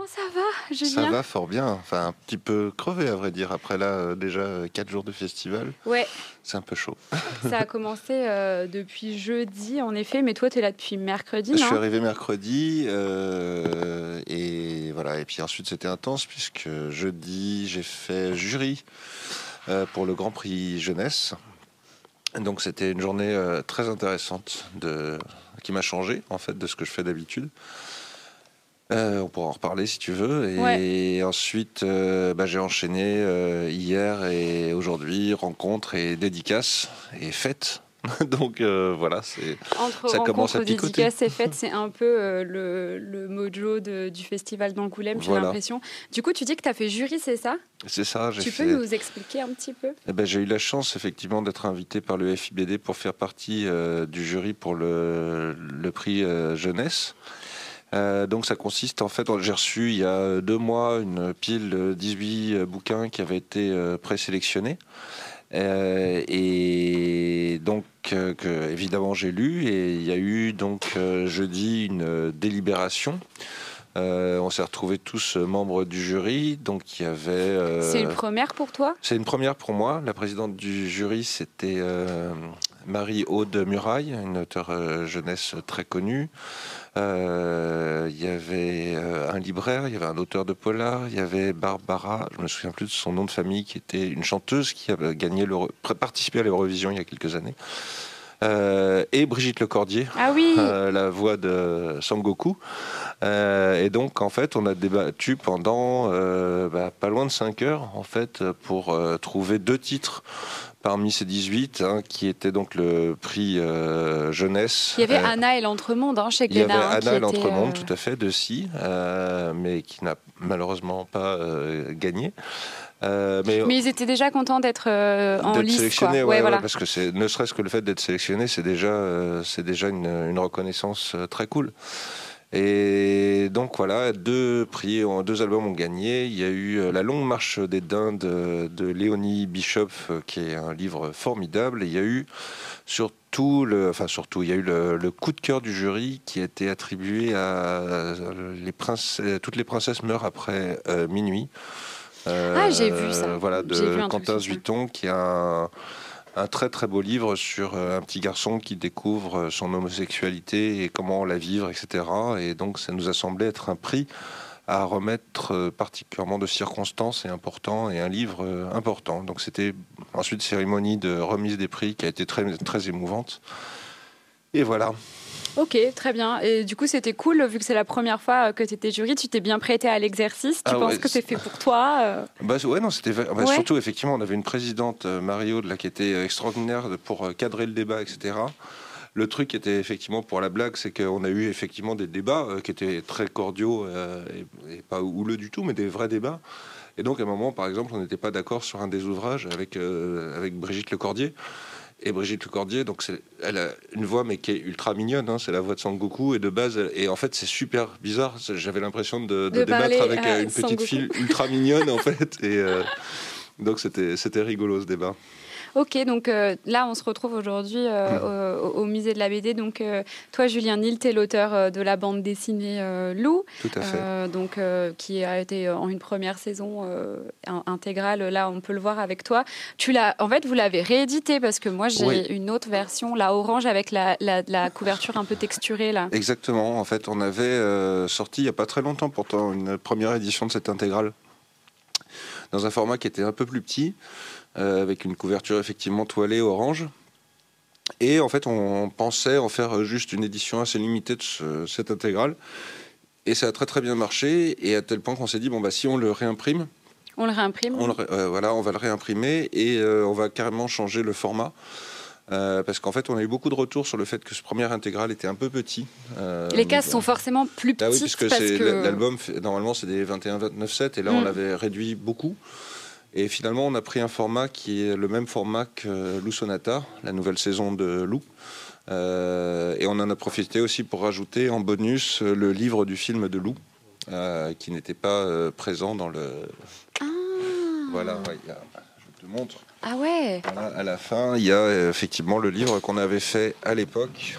Comment ça va, Julien Ça va fort bien. Enfin, un petit peu crevé, à vrai dire. Après là, euh, déjà 4 jours de festival. Ouais. C'est un peu chaud. ça a commencé euh, depuis jeudi, en effet, mais toi, tu es là depuis mercredi. Je suis arrivé mercredi. Euh, et voilà. Et puis ensuite, c'était intense, puisque jeudi, j'ai fait jury pour le Grand Prix Jeunesse. Donc, c'était une journée très intéressante de... qui m'a changé, en fait, de ce que je fais d'habitude. Euh, on pourra en reparler si tu veux. Et ensuite, euh, bah, j'ai enchaîné euh, hier et aujourd'hui, rencontres et dédicaces et fêtes. Donc voilà, c'est ça commence à picoter. dédicaces et fêtes, c'est un peu le, mojo du festival d'Angoulême, j'ai l'impression. Du coup, tu dis que tu as fait jury, c'est ça? C'est ça. Tu peux nous expliquer un petit peu? Eh ben, J'ai eu la chance effectivement d'être invité par le FIBD pour faire partie du jury pour le, le prix jeunesse. Euh, donc ça consiste en fait, j'ai reçu il y a deux mois une pile de 18 bouquins qui avaient été euh, présélectionnés. Euh, et donc que, évidemment j'ai lu et il y a eu donc jeudi une délibération. on s'est retrouvés tous membres du jury, donc il y avait. c'est une première pour toi? C'est une première pour moi. La présidente du jury, c'était Marie-Aude Muraille, une auteure jeunesse très connue. Euh, il y avait euh, un libraire, il y avait un auteur de polar, il y avait Barbara, je me souviens plus de son nom de famille, qui était une chanteuse qui avait gagné participé à l'Eurovision il y a quelques années. Euh, et Brigitte Lecordier, ah oui. la voix de Sangoku. et donc, en fait, on a débattu pendant bah, pas loin de 5 heures, en fait, pour trouver deux titres parmi ces 18, hein, qui était donc le prix euh, jeunesse. Il y avait euh, Anna et l'Entremonde hein, chez Glénat. Il y avait Anna et l'Entremonde, euh, tout à fait, de Si, mais qui n'a malheureusement pas gagné. mais, mais, ils étaient déjà contents d'être en lice. Sélectionnés, ouais, voilà. parce que ne serait-ce que le fait d'être sélectionné, c'est déjà, c'est déjà une, une, reconnaissance très cool. Et donc voilà, deux prix, deux albums ont gagné. Il y a eu euh, La longue marche des dindes de Léonie Bishop, euh, qui est un livre formidable. Et il y a eu surtout, le, enfin surtout, il y a eu le, coup de cœur du jury qui a été attribué à les Toutes les princesses meurent après euh, minuit. ah, j'ai vu ça. Voilà, de Quentin Zuiton, qui a un un très très beau livre sur euh, un petit garçon qui découvre euh, son homosexualité et comment la vivre, etc. Et donc ça nous a semblé être un prix à remettre euh, particulièrement de circonstances et important et un livre important. Donc c'était ensuite cérémonie de remise des prix qui a été très très émouvante. Et voilà. Ok, très bien. Et du coup, c'était cool, vu que c'est la première fois que tu étais jury, tu t'es bien prêté à l'exercice. Tu ah penses que c'est fait pour toi euh bah, Ouais, non, c'était. Bah, surtout, effectivement, on avait une présidente, euh, Mario, là, qui était euh, extraordinaire pour cadrer le débat, etc. Le truc qui était effectivement pour la blague, c'est qu'on a eu effectivement des débats qui étaient très cordiaux et, pas houleux du tout, mais des vrais débats. Et donc, à un moment, par exemple, on n'était pas d'accord sur un des ouvrages avec, avec Brigitte Lecordier et Brigitte Lecordier. Donc elle a une voix mais qui est ultra mignonne. Hein, c'est la voix de Sangoku et de base. Et en fait, c'est super bizarre. J'avais l'impression de, débattre avec une petite fille ultra mignonne en fait. Et euh, donc c'était rigolo ce débat. Ok, donc euh, là, on se retrouve aujourd'hui euh, au, musée de la BD. Donc, euh, toi, Julien Nil, tu es l'auteur de la bande dessinée Lou. Tout à fait. donc, qui a été en une première saison intégrale. Là, on peut le voir avec toi. Tu l'as, en fait, vous l'avez réédité parce que moi, j'ai une autre version, la orange, avec la, la, couverture un peu texturée. Là. Exactement. En fait, on avait sorti il n'y a pas très longtemps, pourtant, une première édition de cette intégrale dans un format qui était un peu plus petit. Euh, avec une couverture effectivement toilée orange. Et en fait, on pensait en faire juste une édition assez limitée de cette intégrale. Et ça a très très bien marché, et à tel point qu'on s'est dit, bon, bah, si on le réimprime, on le réimprime on euh, Voilà, on va le réimprimer, et euh, on va carrément changer le format. parce qu'en fait, on a eu beaucoup de retours sur le fait que ce premier intégral était un peu petit. les cases sont forcément plus petites. Ah oui, puisque parce que... l'album, normalement, c'est des 21-29-7, et là, on mm. l'avait réduit beaucoup. Et finalement, on a pris un format qui est le même format que Lou Sonata, la nouvelle saison de Lou. Euh, et on en a profité aussi pour rajouter en bonus le livre du film de Lou, euh, qui n'était pas euh, présent dans le. Ah. Voilà, je te montre. Ah ouais. à la fin, il y a effectivement le livre qu'on avait fait à l'époque.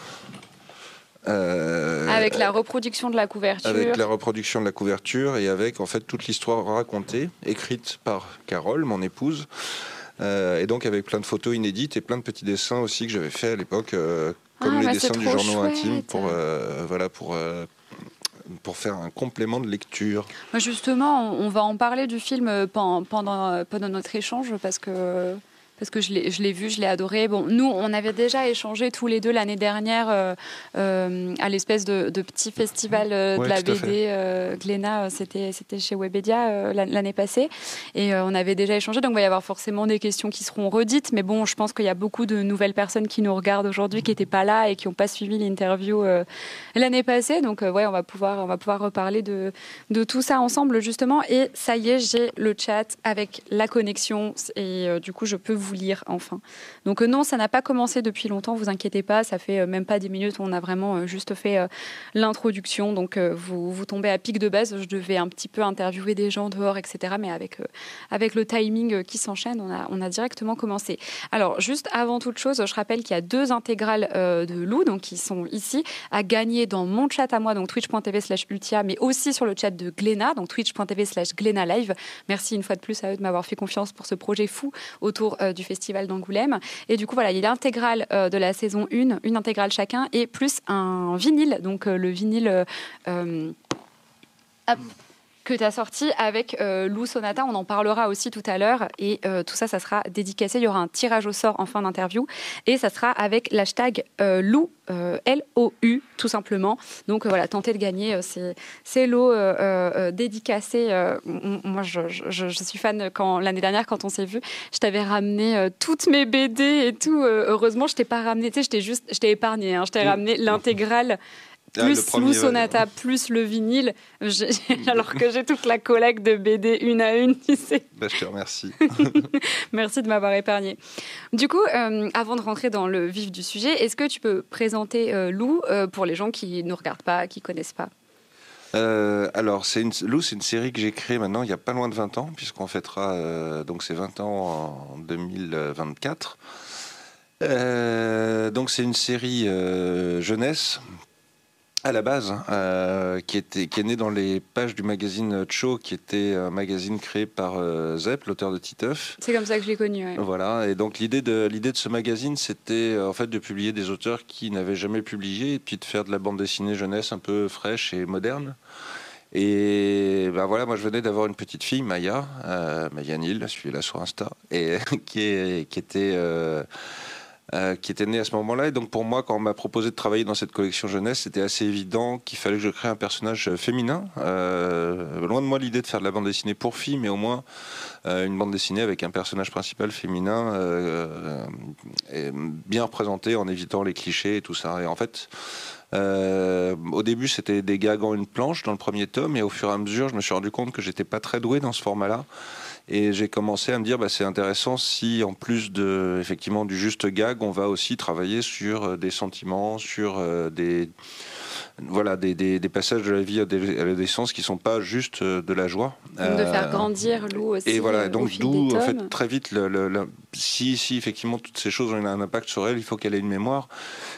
Avec la reproduction de la couverture. Avec la reproduction de la couverture et avec en fait toute l'histoire racontée, écrite par Carole, mon épouse. et donc avec plein de photos inédites et plein de petits dessins aussi que j'avais fait à l'époque, comme ah, les bah, dessins du journal intime, pour, voilà, pour, pour faire un complément de lecture. Justement, on va en parler du film euh, pendant, euh, pendant notre échange parce que parce que je l'ai vu, je l'ai adoré. Bon, nous, on avait déjà échangé tous les deux l'année dernière euh, euh, à l'espèce de, petit festival euh, de la BD Glénat, c'était chez Webedia l'année passée. Et on avait déjà échangé, donc il va y avoir forcément des questions qui seront redites. Mais bon, je pense qu'il y a beaucoup de nouvelles personnes qui nous regardent aujourd'hui, qui n'étaient pas là et qui n'ont pas suivi l'interview l'année passée. Donc ouais, on va pouvoir, on va pouvoir reparler de, de tout ça ensemble, justement. Et ça y est, j'ai le chat avec la connexion. Et du coup, je peux vous lire enfin. Donc euh, non, ça n'a pas commencé depuis longtemps, vous inquiétez pas, ça fait euh, même pas 10 minutes, on a vraiment euh, juste fait l'introduction, donc vous, vous tombez à pic de base, je devais un petit peu interviewer des gens dehors, etc. Mais avec, avec le timing qui s'enchaîne, on a, on a directement commencé. Alors juste avant toute chose, je rappelle qu'il y a deux intégrales de Lou, donc qui sont ici, à gagner dans mon chat à moi, donc twitch.tv slash ultia, mais aussi sur le chat de Gléna, donc twitch.tv slash Gléna live. Merci une fois de plus à eux de m'avoir fait confiance pour ce projet fou autour du du Festival d'Angoulême. Et du coup, voilà, il y a euh, de la saison 1, une intégrale chacun, et plus un vinyle, donc euh, le vinyle. Euh, que tu as sorti avec Lou Sonata. On en parlera aussi tout à l'heure. Et tout ça, ça sera dédicacé. Il y aura un tirage au sort en fin d'interview. Et ça sera avec l'hashtag Lou euh, L-O-U, tout simplement. Donc euh, voilà, tenter de gagner euh, ces, lots dédicacés. moi, je, suis fan quand l'année dernière, quand on s'est vu, je t'avais ramené toutes mes BD et tout. heureusement, je t'ai pas ramené, tu sais, je t'ai juste, je t'ai épargné. Hein. je t'ai ramené l'intégrale ah, plus Lou Sonata, plus le vinyle, alors que j'ai toute la collecte de BD une à une, tu sais. Bah, je te remercie. Merci de m'avoir épargné. Du coup, euh, avant de rentrer dans le vif du sujet, est-ce que tu peux présenter euh, Lou euh, pour les gens qui ne nous regardent pas, qui ne connaissent pas? Alors, c'est une, Lou, c'est une série que j'ai créée maintenant il n'y a pas loin de 20 ans, puisqu'on fêtera donc ces 20 ans en 2024. donc, c'est une série jeunesse à la base, euh, qui, était, qui est né dans les pages du magazine Cho, qui était un magazine créé par euh, Zepp, l'auteur de Titeuf. C'est comme ça que je l'ai connu. Voilà, et donc l'idée de, l'idée de ce magazine, c'était en fait de publier des auteurs qui n'avaient jamais publié, et puis de faire de la bande dessinée jeunesse un peu fraîche et moderne. Et ben voilà, moi je venais d'avoir une petite fille, Maya, euh, Maya Nil, suivez-la sur Insta, et qui, est, qui était euh, qui était né à ce moment-là. Et donc pour moi, quand on m'a proposé de travailler dans cette collection jeunesse, c'était assez évident qu'il fallait que je crée un personnage féminin. Euh, loin de moi l'idée de faire de la bande dessinée pour filles, mais au moins euh, une bande dessinée avec un personnage principal féminin bien représenté en évitant les clichés et tout ça. Et en fait, au début, c'était des gags en une planche dans le premier tome, et au fur et à mesure, je me suis rendu compte que j'étais pas très doué dans ce format-là. Et j'ai commencé à me dire, bah, c'est intéressant si en plus de effectivement du juste gag, on va aussi travailler sur euh, des sentiments, sur euh, des voilà, des, des, passages de la vie à l'adolescence qui ne sont pas juste euh, de la joie. de faire grandir Lou aussi. Et voilà, donc d'où en fait très vite, le, si, effectivement toutes ces choses ont un impact sur elle, il faut qu'elle ait une mémoire.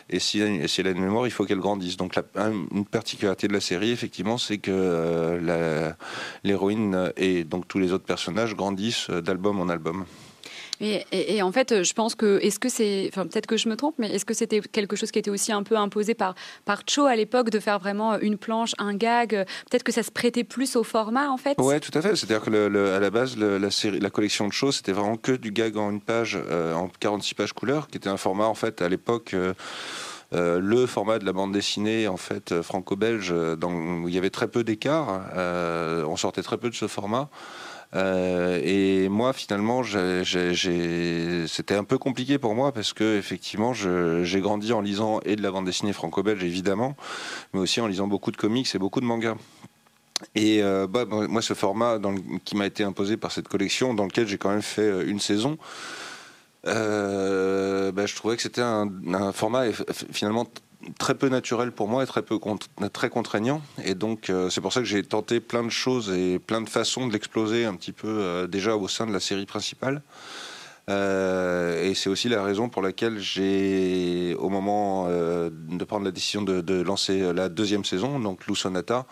Et si, elle a une mémoire, il faut qu'elle grandisse. Donc la, une particularité de la série, effectivement, c'est que l'héroïne et donc tous les autres personnages grandissent d'album en album. Et, en fait, je pense que, est-ce que c'est, enfin peut-être que je me trompe, mais est-ce que c'était quelque chose qui était aussi un peu imposé par, par Cho à l'époque de faire vraiment une planche, un gag? Peut-être que ça se prêtait plus au format en fait? Ouais, tout à fait. C'est-à-dire que la base, la, collection de Cho, c'était vraiment que du gag en une page, euh, en 46 pages couleurs, qui était un format en fait à l'époque. Euh, euh, le format de la bande dessinée en fait franco-belge, où il y avait très peu d'écart. on sortait très peu de ce format. Euh, et moi, finalement, c'était un peu compliqué pour moi parce que effectivement, j'ai grandi en lisant et de la bande dessinée franco-belge évidemment, mais aussi en lisant beaucoup de comics et beaucoup de mangas. Et euh, bah, moi, ce format qui m'a été imposé par cette collection, dans lequel j'ai quand même fait euh, une saison, bah, je trouvais que c'était un, format finalement très peu naturel pour moi et très très contraignant. Et donc euh, c'est pour ça que j'ai tenté plein de choses et plein de façons de l'exploser un petit peu euh, déjà au sein de la série principale. et c'est aussi la raison pour laquelle j'ai, au moment de prendre la décision de, lancer la deuxième saison, donc Lou Sonata,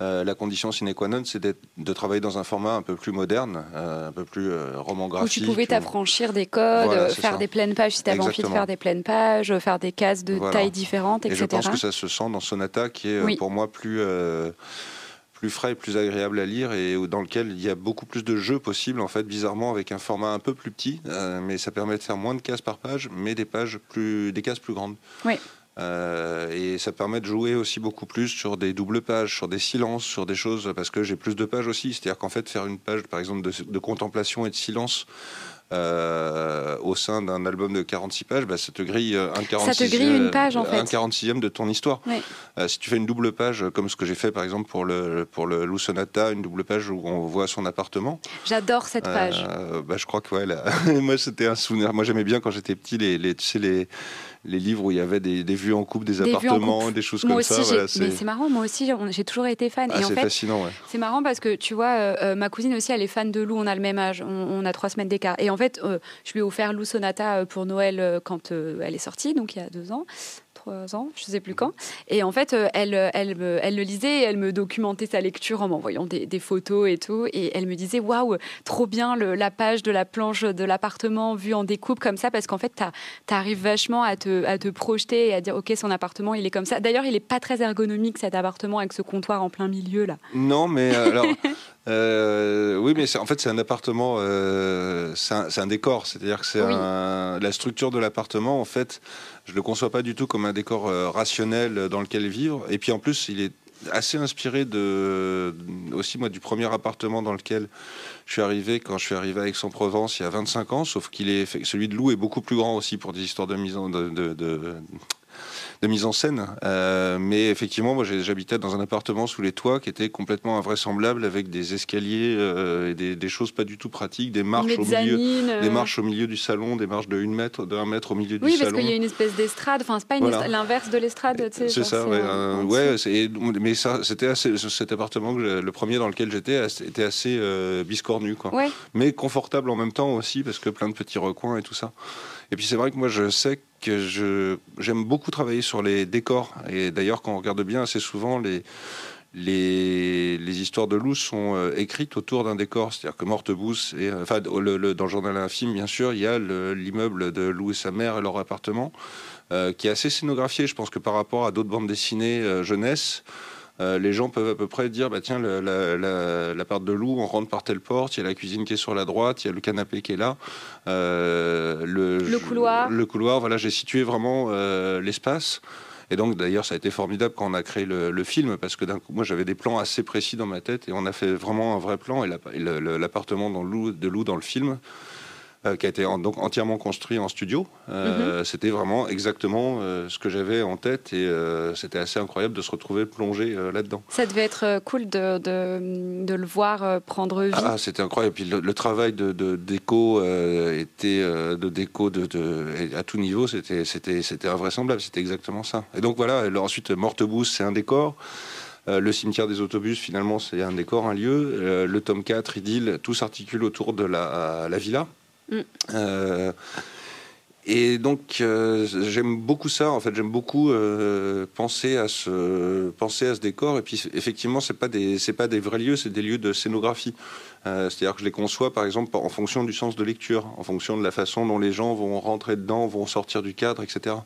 la condition sine qua non, c'est de travailler dans un format un peu plus moderne, un peu plus roman graphique. Où tu pouvais t'affranchir des codes, faire des pleines pages si tu avais envie de faire des pleines pages, faire des cases de tailles différentes, etc. Et je pense que ça se sent dans Sonata, qui est pour moi plus plus frais et plus agréable à lire et dans lequel il y a beaucoup plus de jeux possibles en fait bizarrement avec un format un peu plus petit euh, mais ça permet de faire moins de cases par page mais des pages plus des cases plus grandes oui. Euh, et ça permet de jouer aussi beaucoup plus sur des doubles pages, sur des silences, sur des choses, parce que j'ai plus de pages aussi. C'est-à-dire qu'en fait, faire une page, par exemple, de, de contemplation et de silence, euh, au sein d'un album de 46 pages, bah, ça te grille un 46 ça te grille une page, en fait. un 46e de ton histoire. Euh, si tu fais une double page, comme ce que j'ai fait par exemple pour le, pour le Lou Sonata, une double page où on voit son appartement. J'adore cette page. Euh, bah, je crois que ouais, moi c'était un souvenir. Moi j'aimais bien quand j'étais petit les, les, tu sais, les, les livres où il y avait des, vues en coupe des, appartements, des choses comme ça. mais c'est marrant, moi aussi, j'ai toujours été fan. Ah, c'est fascinant, C'est marrant parce que tu vois, euh, euh, ma cousine aussi, elle est fan de Lou, on a le même âge, on, a trois semaines d'écart. Et en fait, euh, je lui ai offert Lou Sonata pour Noël quand elle est sortie, donc il y a deux ans ans, je ne sais plus quand. Et en fait, euh, elle, elle, elle le lisait, elle me documentait sa lecture en m'envoyant des, photos et tout. Et elle me disait Waouh, trop bien la page de la planche de l'appartement vue en découpe comme ça, parce qu'en fait, tu arrives vachement à te, à te projeter et à dire Ok, son appartement, il est comme ça. D'ailleurs, il n'est pas très ergonomique cet appartement avec ce comptoir en plein milieu là. Non, mais euh, alors. Euh, oui, mais en fait, c'est un appartement, euh, c'est un, décor. C'est-à-dire que c'est la structure de l'appartement, en fait, je le conçois pas du tout comme un décor euh, rationnel dans lequel vivre. Et puis en plus, il est assez inspiré de aussi moi du premier appartement dans lequel je suis arrivé quand je suis arrivé à Aix-en-Provence il y a 25 ans sauf qu'il est celui de Lou est beaucoup plus grand aussi pour des histoires de mise en de, de mise en scène. Euh, mais effectivement, moi, j'habitais dans un appartement sous les toits qui était complètement invraisemblable avec des escaliers euh, et des, choses pas du tout pratiques, des marches au milieu, des euh. marches au milieu du salon, des marches de 1 mètre, de 1 mètre au milieu du salon. Oui, parce qu'il y a une espèce d'estrade. Enfin, c'est pas l'inverse de l'estrade. C'est ça. Ouais, mais ça, c'était cet appartement que le premier dans lequel j'étais était assez biscornu, quoi. Mais confortable en même temps aussi parce que plein de petits recoins et tout ça. Et puis c'est vrai que moi je sais que je, j'aime beaucoup travailler sur les décors. Et d'ailleurs, quand on regarde bien, assez souvent, les, les, les histoires de loups sont euh, écrites autour d'un décor. C'est-à-dire que Mortebousse, et, euh, enfin, dans le journal infime, bien sûr, il y a l'immeuble de Lou et sa mère et leur appartement, euh, qui est assez scénographié. Je pense que par rapport à d'autres bandes dessinées jeunesse, euh, les gens peuvent à peu près dire bah tiens la, part de loup on rentre par telle porte il y a la cuisine qui est sur la droite il y a le canapé qui est là. Euh, le, couloir. le couloir voilà j'ai situé vraiment euh, l'espace. Et donc d'ailleurs ça a été formidable quand on a créé le, film parce que d'un coup moi j'avais des plans assez précis dans ma tête et on a fait vraiment un vrai plan. Et l'appartement de loup dans le film euh, qui a été donc entièrement construit en studio. Euh, mhm. C'était vraiment exactement euh, ce que j'avais en tête et c'était assez incroyable de se retrouver plongé là-dedans. Ça devait être cool de, de, le voir prendre vie. Ah, c'était incroyable. Puis le, travail de, déco était de déco de, à tout niveau, c'était c'était c'était invraisemblable. C'était exactement ça. Et donc voilà. Alors, ensuite, Mortebousse, c'est un décor. le cimetière des autobus, finalement, c'est un décor, un lieu. le tome 4, Idylle, tout s'articule autour de la, la villa. Euh, et donc euh, j'aime beaucoup ça. En fait, j'aime beaucoup euh, penser à ce décor. Et puis effectivement, c'est pas des pas des vrais lieux, c'est des lieux de scénographie. C'est-à-dire que je les conçois, par exemple, en fonction du sens de lecture, en fonction de la façon dont les gens vont rentrer dedans, vont sortir du cadre, etc.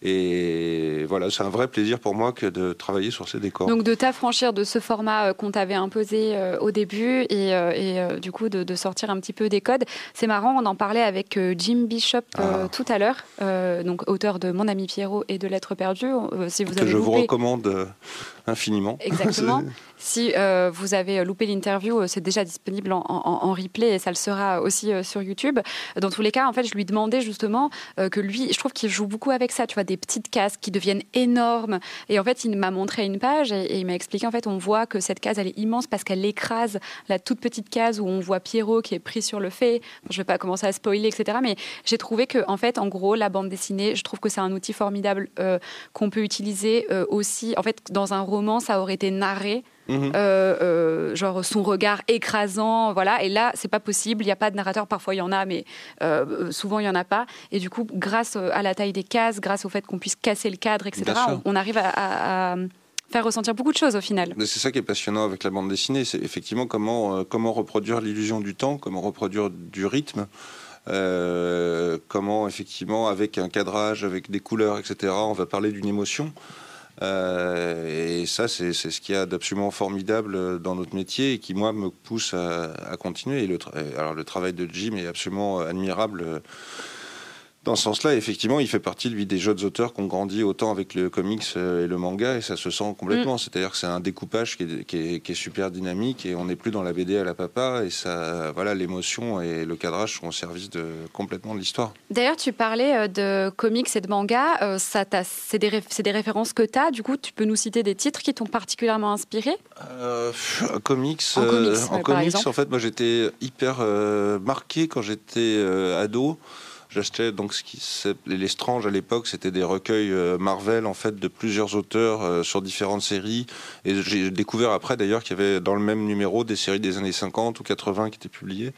Et voilà, c'est un vrai plaisir pour moi que de travailler sur ces décors. Donc de t'affranchir de ce format euh, qu'on t'avait imposé euh, au début et, euh, du coup de, sortir un petit peu des codes. C'est marrant, on en parlait avec Jim Bishop ah. tout à l'heure, donc auteur de Mon ami Pierrot et de Lettres perdues. si vous que je vous recommande infiniment. Exactement. Si euh, vous avez loupé l'interview, euh, c'est déjà disponible en, replay et ça le sera aussi euh, sur YouTube. Dans tous les cas, en fait, je lui demandais justement que lui, je trouve qu'il joue beaucoup avec ça, tu vois, des petites cases qui deviennent énormes. Et en fait, il m'a montré une page et, il m'a expliqué, en fait, on voit que cette case, elle est immense parce qu'elle écrase la toute petite case où on voit Pierrot qui est pris sur le fait. je ne vais pas commencer à spoiler, etc. Mais j'ai trouvé que, en fait, en gros, la bande dessinée, je trouve que c'est un outil formidable qu'on peut utiliser aussi, en fait, dans un roman, ça aurait été narré. Mhm. genre son regard écrasant, voilà. Et là, c'est pas possible. Il n'y a pas de narrateur. Parfois, il y en a, mais souvent, il y en a pas. Et du coup, grâce à la taille des cases, grâce au fait qu'on puisse casser le cadre, etc., on, arrive à faire ressentir beaucoup de choses au final. C'est ça qui est passionnant avec la bande dessinée, c'est effectivement comment, euh, comment reproduire l'illusion du temps, comment reproduire du rythme. Euh, comment effectivement avec un cadrage, avec des couleurs, etc., on va parler d'une émotion. Euh, et ça, c'est ce qu'il y a d'absolument formidable dans notre métier et qui, moi, me pousse à, continuer. Et alors, le travail de Jim est absolument admirable dans ce sens-là, effectivement, il fait partie, lui, des jeunes auteurs qui ont grandi autant avec le comics euh, et le manga, et ça se sent complètement. Mm. C'est-à-dire que c'est un découpage qui est, super dynamique, et on n'est plus dans la BD à la papa, et ça, voilà, l'émotion et le cadrage sont au service de, complètement de l'histoire. D'ailleurs, tu parlais euh, de comics et de manga, euh, c'est des, des, références que tu as, du coup, tu peux nous citer des titres qui t'ont particulièrement inspiré? Comics, en comics, en, comics en fait, moi j'étais hyper marqué quand j'étais ado. J'achetais donc ce qui les Strange à l'époque, c'était des recueils euh, Marvel en fait de plusieurs auteurs euh, sur différentes séries. Et j'ai découvert après d'ailleurs qu'il y avait dans le même numéro des séries des années 50 ou 80 qui étaient publiées.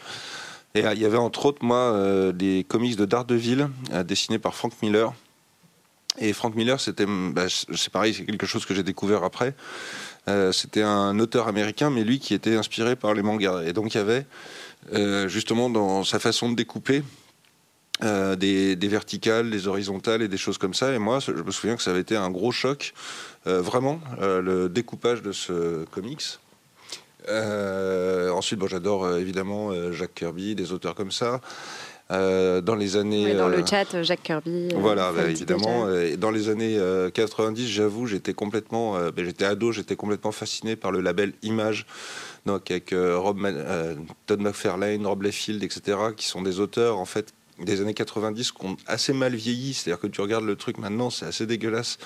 Et euh, il y avait entre autres moi des comics de Daredevil dessinés par Frank Miller. Et Frank Miller, c'était, bah, c'est pareil, c'est quelque chose que j'ai découvert après. c'était un auteur américain, mais lui qui était inspiré par les mangas. Et donc il y avait justement dans sa façon de découper euh, des, verticales, des horizontales et des choses comme ça. Et moi, je me souviens que ça avait été un gros choc, euh, vraiment, euh, le découpage de ce comics. ensuite, bon, j'adore évidemment Jack Kirby, des auteurs comme ça. dans les années. dans le chat, Jack Kirby. Voilà, bah, évidemment. dans les années 90, j'avoue, j'étais complètement. Bah, j'étais ado, j'étais complètement fasciné par le label Image. Donc avec Rob Todd McFarlane, Rob Liefeld, etc., qui sont des auteurs en fait des années 90 qui ont assez mal vieilli. C'est-à-dire que tu regardes le truc maintenant, c'est assez dégueulasse.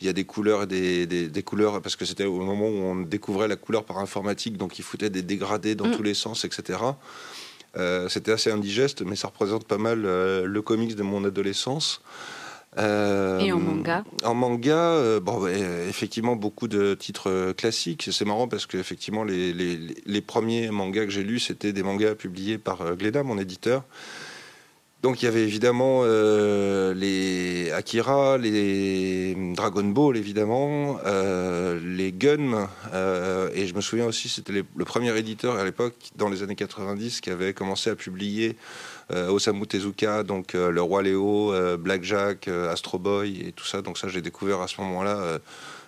Il y a des couleurs et des, des, couleurs, parce que c'était au moment où on découvrait la couleur par informatique, donc il foutait des dégradés dans mm. tous les sens, etc. Euh, c'était assez indigeste, mais ça représente pas mal euh, le comics de mon adolescence. Euh, et en manga En manga, bon, effectivement, beaucoup de titres classiques. C'est marrant parce que effectivement, les, les, les premiers mangas que j'ai lus, c'était des mangas publiés par Glénat, mon éditeur. Donc il y avait évidemment euh, les Akira, les Dragon Ball évidemment, euh, les Gun, euh, et je me souviens aussi c'était le premier éditeur à l'époque dans les années 90 qui avait commencé à publier Osamu Tezuka, donc le roi Léo, Blackjack, Astro Boy et tout ça. Donc ça j'ai découvert à ce moment-là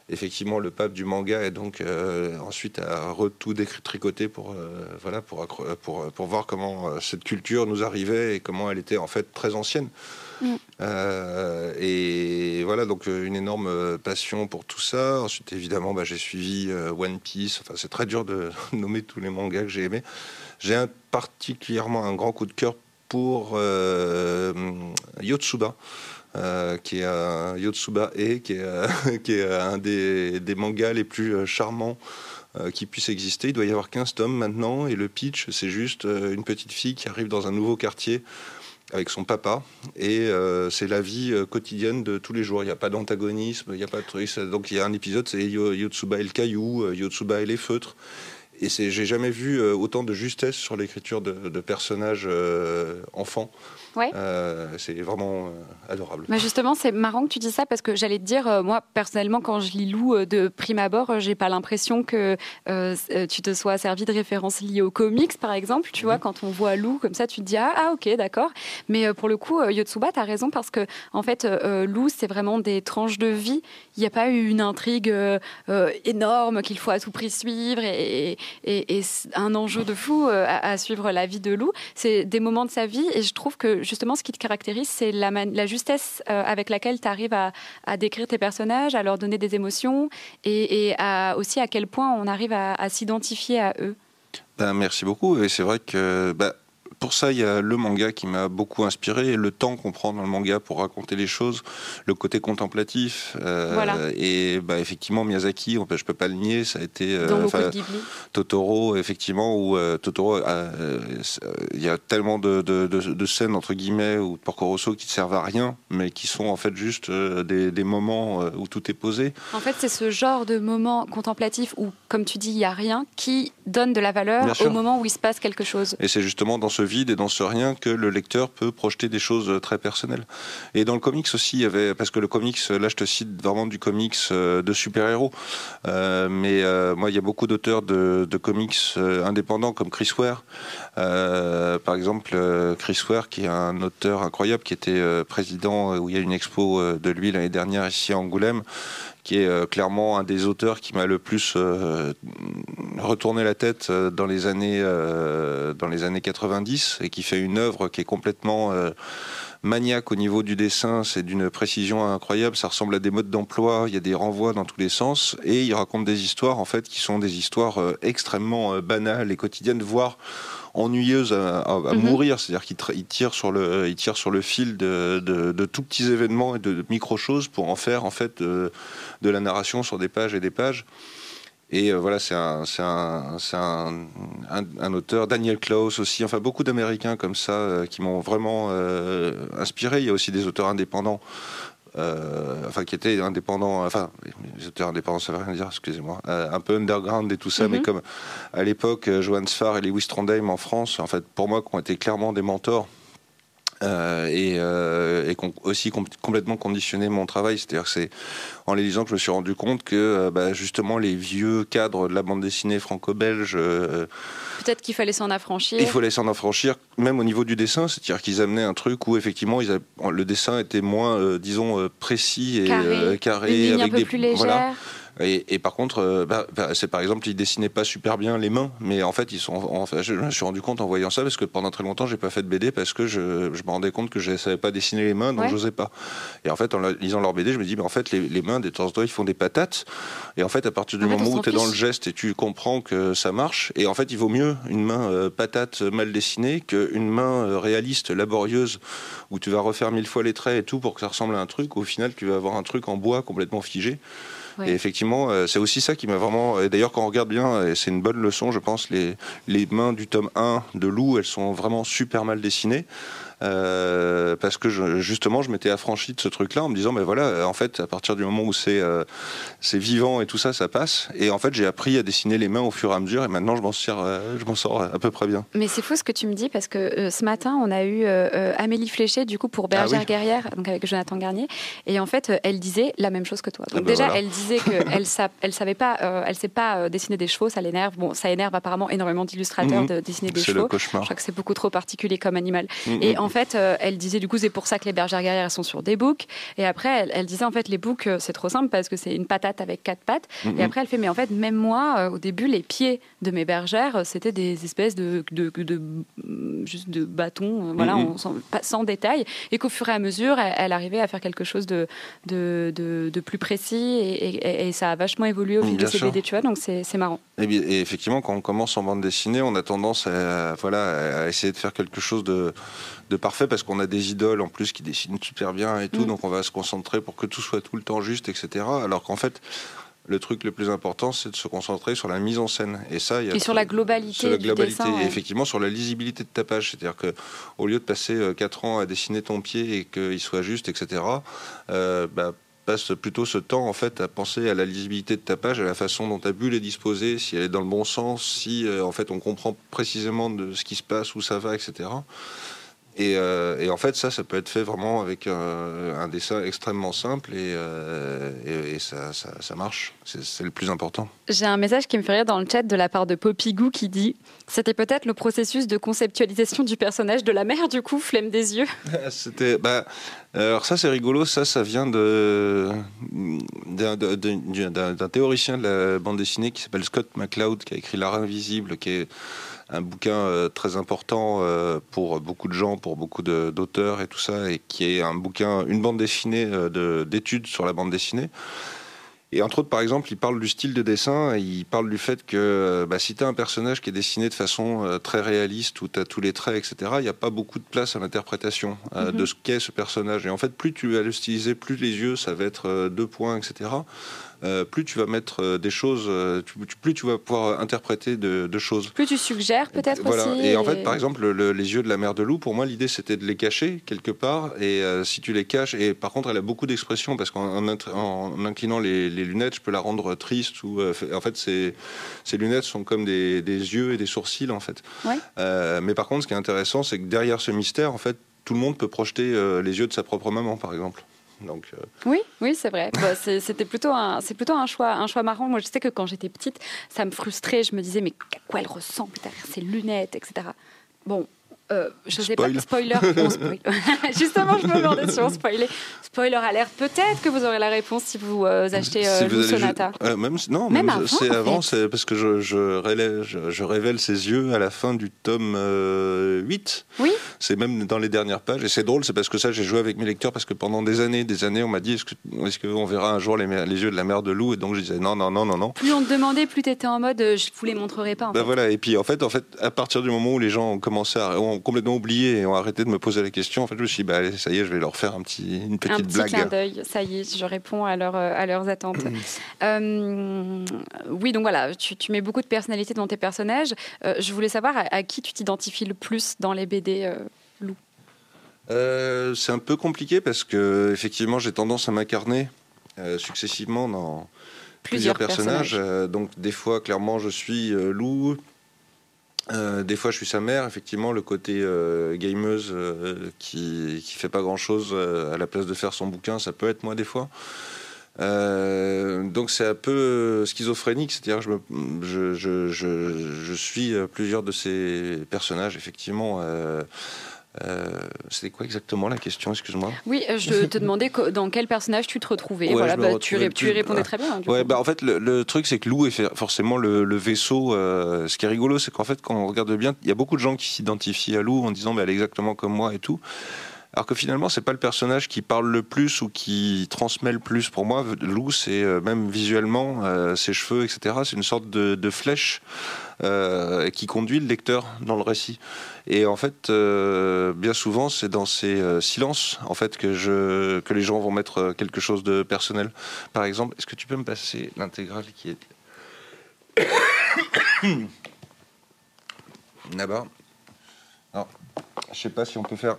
effectivement le pape du manga et donc euh, ensuite a tout détricoté pour euh, voilà pour, pour, pour voir comment euh, cette culture nous arrivait et comment elle était en fait très ancienne. Mm. et voilà, donc une énorme passion pour tout ça. Ensuite, évidemment, bah, j'ai suivi One Piece. Enfin, c'est très dur de nommer tous les mangas que j'ai aimés. J'ai un, particulièrement un grand coup de cœur pour Yotsuba. Euh, qui est un Yotsuba E, qui est, euh, qui est un des, des, mangas les plus euh, charmants qui puisse exister. Il doit y avoir 15 tomes maintenant, et le pitch, c'est juste une petite fille qui arrive dans un nouveau quartier avec son papa, et c'est la vie quotidienne de tous les jours. Il n'y a pas d'antagonisme, il n'y a pas de truc. Donc il y a un épisode, c'est Yotsuba et le caillou, Yotsuba et les feutres. Et j'ai jamais vu autant de justesse sur l'écriture de, personnages enfants. Ouais. Euh, c'est vraiment euh, adorable. Mais justement, c'est marrant que tu dis ça parce que j'allais te dire, euh, moi personnellement, quand je lis Lou de prime abord, j'ai pas l'impression que tu te sois servi de références liées aux comics, par exemple. Tu vois, mhm. quand on voit Lou comme ça, tu te dis ah, ah ok, d'accord. Mais pour le coup, Yotsuba, tu as raison parce que en fait, Lou, c'est vraiment des tranches de vie. Il n'y a pas eu une intrigue énorme qu'il faut à tout prix suivre et, et, un enjeu de fou à, à suivre la vie de Lou. C'est des moments de sa vie et je trouve que justement, ce qui te caractérise, c'est la, justesse euh, avec laquelle tu arrives à, décrire tes personnages, à leur donner des émotions et, à, aussi à quel point on arrive à, s'identifier à eux. Ben, merci beaucoup. C'est vrai que ben, pour ça, il y a le manga qui m'a beaucoup inspiré, le temps qu'on prend dans le manga pour raconter les choses, le côté contemplatif. Euh, et bah, effectivement, Miyazaki, on peut, je peux pas le nier, ça a été euh, Totoro, effectivement, où euh, Totoro, il y a tellement de, de, scènes entre guillemets ou Porco Rosso qui ne servent à rien, mais qui sont en fait juste des, des, moments où tout est posé. En fait, c'est ce genre de moment contemplatif où, comme tu dis, il y a rien qui donne de la valeur au moment où il se passe quelque chose. Et c'est justement dans ce et dans ce rien que le lecteur peut projeter des choses très personnelles. Et dans le comics aussi, il y avait, parce que le comics, là je te cite vraiment du comics euh, de super-héros, euh, mais euh, moi il y a beaucoup d'auteurs de, comics indépendants comme Chris Ware, par exemple Chris Ware qui est un auteur incroyable qui était président où il y a une expo de lui l'année dernière ici à Angoulême qui est clairement un des auteurs qui m'a le plus retourné la tête dans les années dans les années 90 et qui fait une œuvre qui est complètement maniaque au niveau du dessin, c'est d'une précision incroyable, ça ressemble à des modes d'emploi, il y a des renvois dans tous les sens, et il raconte des histoires en fait qui sont des histoires euh, extrêmement euh, banales et quotidiennes, voire ennuyeuses à, mhm. mourir, c'est-à-dire qu'il tire sur le, il tire sur le fil de, de, tout petits événements et de, micro choses pour en faire en fait de la narration sur des pages et des pages. Et euh, voilà, c'est un, un, un, un, auteur, Daniel Klaus aussi, enfin beaucoup d'Américains comme ça euh, qui m'ont vraiment euh, inspiré. Il y a aussi des auteurs indépendants. Enfin, qui étaient indépendants, enfin, indépendants, ça veut rien dire, excusez-moi, un peu underground et tout ça, mais mm-hmm. comme à l'époque, Johan Sfar et Lewis Trondheim en France, en fait, pour moi, qui ont été clairement des mentors euh, et, euh, et aussi complètement conditionné mon travail. C'est-à-dire que c'est en les lisant que je me suis rendu compte que euh, bah, justement les vieux cadres de la bande dessinée franco-belge. Peut-être qu'il fallait s'en affranchir. Il fallait s'en affranchir, même au niveau du dessin, c'est-à-dire qu'ils amenaient un truc où effectivement ils le dessin était moins, disons, précis et carré, carré avec un peu des plus légères. Et, par contre, euh, bah, bah, c'est par exemple, ils dessinaient pas super bien les mains, mais en fait, ils sont. En je me suis rendu compte en voyant ça parce que pendant très longtemps, j'ai pas fait de BD parce que je, me rendais compte que je savais pas dessiner les mains, donc je j'osais pas. Et en fait, en lisant leur BD, je me dis, mais en fait, les, mains des temps ils font des patates. Et en fait, à partir du moment où tu es dans le geste et tu comprends que ça marche, et en fait, il vaut mieux une main euh, patate mal dessinée qu'une main euh, réaliste, laborieuse, où tu vas refaire mille fois les traits et tout pour que ça ressemble à un truc. Au final, tu vas avoir un truc en bois complètement figé. Et effectivement, euh, c'est aussi ça qui m'a vraiment. Et d'ailleurs, quand on regarde bien, c'est une bonne leçon, je pense, les, les mains du tome 1 de Lou, elles sont vraiment super mal dessinées. Euh, parce que justement, je m'étais affranchi de ce truc-là en me disant, mais voilà, euh, en fait, à partir du moment où c'est euh, c'est vivant et tout ça, ça passe. Et en fait, j'ai appris à dessiner les mains au fur et à mesure, et maintenant, je m'en sors, je m'en sors à peu près bien. Mais c'est fou ce que tu me dis, parce que ce matin, on a eu Amélie Fléché, du coup, pour Bergère ah Guerrière, donc avec Jonathan Garnier, et en fait, elle disait la même chose que toi. Donc ah ben déjà, elle disait qu'elle elle savait pas, elle sait pas dessiner des chevaux, ça l'énerve. Bon, ça énerve apparemment énormément d'illustrateurs mhm. de dessiner des chevaux. Le Je crois que c'est beaucoup trop particulier comme animal. Mhm. Et en fait, euh, elle disait du coup, c'est pour ça que les bergères guerrières sont sur des boucs. Et après, elle, disait en fait, les boucs, euh, c'est trop simple parce que c'est une patate avec quatre pattes. Et mhm. après, elle fait, mais en fait, même moi, euh, au début, les pieds de mes bergères, c'était des espèces de, de, juste de bâtons, voilà, mhm. sans, détail. Et qu'au fur et à mesure, elle, arrivait à faire quelque chose de, de, de plus précis. Et, ça a vachement évolué au fil de ses BD, tu vois, donc c'est marrant. Et, effectivement, quand on commence en bande dessinée, on a tendance à, voilà, à essayer de faire quelque chose de, de parfait parce qu'on a des idoles en plus qui dessinent super bien et tout, mm. donc on va se concentrer pour que tout soit tout le temps juste, etc. Alors qu'en fait, le truc le plus important, c'est de se concentrer sur la mise en scène. Et ça, il y a et sur la globalité, sur la globalité et effectivement sur la lisibilité de ta page. C'est-à-dire que au lieu de passer 4 euh, ans à dessiner ton pied et qu'il soit juste, etc. Euh, bah, passe plutôt ce temps en fait à penser à la lisibilité de ta page, à la façon dont ta bulle est disposée, si elle est dans le bon sens, si euh, en fait on comprend précisément de ce qui se passe, où ça va, etc. Euh, et, en fait, ça, ça peut être fait vraiment avec un, dessin extrêmement simple et, euh, ça, ça, marche. C'est le plus important. J'ai un message qui me fait rire dans le chat de la part de Poppygou qui dit C'était peut-être le processus de conceptualisation du personnage de la mère, du coup, flemme des yeux. C'était. Bah, alors, ça, c'est rigolo. Ça, ça vient d'un théoricien de la bande dessinée qui s'appelle Scott McCloud, qui a écrit L'art invisible, qui est un bouquin euh, très important euh, pour beaucoup de gens, pour beaucoup d'auteurs et tout ça, et qui est un bouquin, une bande dessinée euh, d'études sur la bande dessinée. Et entre autres, par exemple, il parle du style de dessin et il parle du fait que bah, si tu as un personnage qui est dessiné de façon euh, très réaliste, où tu as tous les traits, etc., il n'y a pas beaucoup de place à l'interprétation euh, mhm. de ce qu'est ce personnage. Et en fait, plus tu vas le styliser, plus les yeux, ça va être euh, deux points, etc. Euh, plus tu vas mettre euh, des choses, euh, plus tu vas pouvoir interpréter de, choses. Plus tu suggères peut-être voilà. Et, en fait, par exemple, les yeux de la mère de loup, pour moi, l'idée c'était de les cacher quelque part. Et si tu les caches, et par contre, elle a beaucoup d'expressions parce qu'en en, inclinant les, lunettes, je peux la rendre triste. Ou en fait, ces, ces lunettes sont comme des, yeux et des sourcils en fait. mais par contre, ce qui est intéressant, c'est que derrière ce mystère, en fait, tout le monde peut projeter les yeux de sa propre maman, par exemple. Euh, Oui, oui, c'est vrai. Bah, c'était plutôt un, c'est plutôt un choix, un choix marrant. Moi, je sais que quand j'étais petite, ça me frustrait. Je me disais, mais à quoi elle ressemble? Derrière ses lunettes, etc. Bon, euh, je sais pas, spoiler, Justement, je me demandais si on spoilait. Spoiler alerte, peut-être que vous aurez la réponse si vous euh, achetez euh, Sonata. même, non, même, c'est avant, c'est parce que je, je, révèle, je, révèle ses yeux à la fin du tome 8. Oui. C'est même dans les dernières pages. Et c'est drôle, c'est parce que ça, j'ai joué avec mes lecteurs parce que pendant des années, des années, on m'a dit est-ce qu'on verra un jour les, les, yeux de la mère de loup? Et donc je disais non, non, non, non, non. Plus on te demandait, plus tu étais en mode je vous les montrerai pas. ben voilà, et puis en fait, en fait, à partir du moment où les gens ont commencé à complètement oublié et ont arrêté de me poser la question. En fait, je me suis dit, bah, ça y est, je vais leur faire un petit, une petite un blague. Petit d'œil, ça y est, je réponds à, leur, à leurs attentes. Euh, oui, donc voilà, tu, tu, mets beaucoup de personnalité dans tes personnages. Euh, je voulais savoir à, qui tu t'identifies le plus dans les BD euh, Lou? c'est un peu compliqué parce que effectivement, j'ai tendance à m'incarner successivement dans plusieurs, personnages. donc des fois, clairement, je suis Lou. Euh, des fois, je suis sa mère. Effectivement, le côté euh, gameuse euh, qui, qui fait pas grand chose à la place de faire son bouquin, ça peut être moi des fois. donc c'est un peu schizophrénique, c'est-à-dire je, je, je, je, suis plusieurs de ces personnages, effectivement. Euh, C'était quoi exactement la question Excuse-moi. Oui, euh, je te demandais dans quel personnage tu te retrouvais. voilà, bah, tu, tu, y répondais très bien. ouais, bah, en fait, le, truc, c'est que Lou est forcément le, vaisseau. Euh, ce qui est rigolo, c'est qu'en fait, quand on regarde bien, il y a beaucoup de gens qui s'identifient à Lou en disant mais elle est exactement comme moi et tout. Alors que finalement, c'est pas le personnage qui parle le plus ou qui transmet le plus. Pour moi, Lou, c'est euh, même visuellement, ses cheveux, etc. C'est une sorte de, flèche euh, qui conduit le lecteur dans le récit. Et en fait, euh, bien souvent, c'est dans ces euh, silences en fait que je que les gens vont mettre quelque chose de personnel. Par exemple, est-ce que tu peux me passer l'intégrale qui est là-bas Alors, je sais pas si on peut faire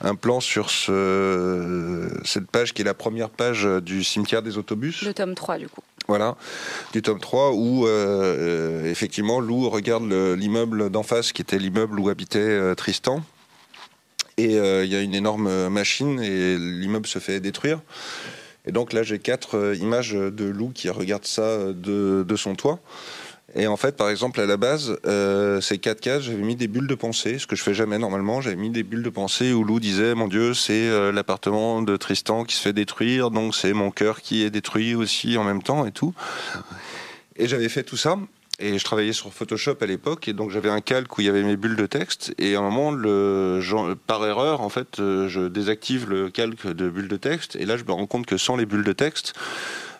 un plan sur ce, cette page qui est la première page du cimetière des autobus. Le tome 3 du coup. Voilà, du tome 3, où euh, effectivement Lou regarde l'immeuble d'en face, qui était l'immeuble où habitait euh, Tristan. Et euh, il y a une énorme machine et l'immeuble se fait détruire. Et donc là, j'ai quatre images de Lou qui regarde ça de, de son toit. Et en fait, par exemple, à la base, euh, ces quatre cases, j'avais mis des bulles de pensée, ce que je fais jamais normalement. J'avais mis des bulles de pensée où Lou disait, mon Dieu, c'est euh, l'appartement de Tristan qui se fait détruire, donc c'est mon cœur qui est détruit aussi en même temps et tout. Et j'avais fait tout ça. Et je travaillais sur Photoshop à l'époque, et donc j'avais un calque où il y avait mes bulles de texte. Et à un moment, par erreur, en fait, euh, je désactive le calque de bulles de texte. Et là, je me rends compte que sans les bulles de texte,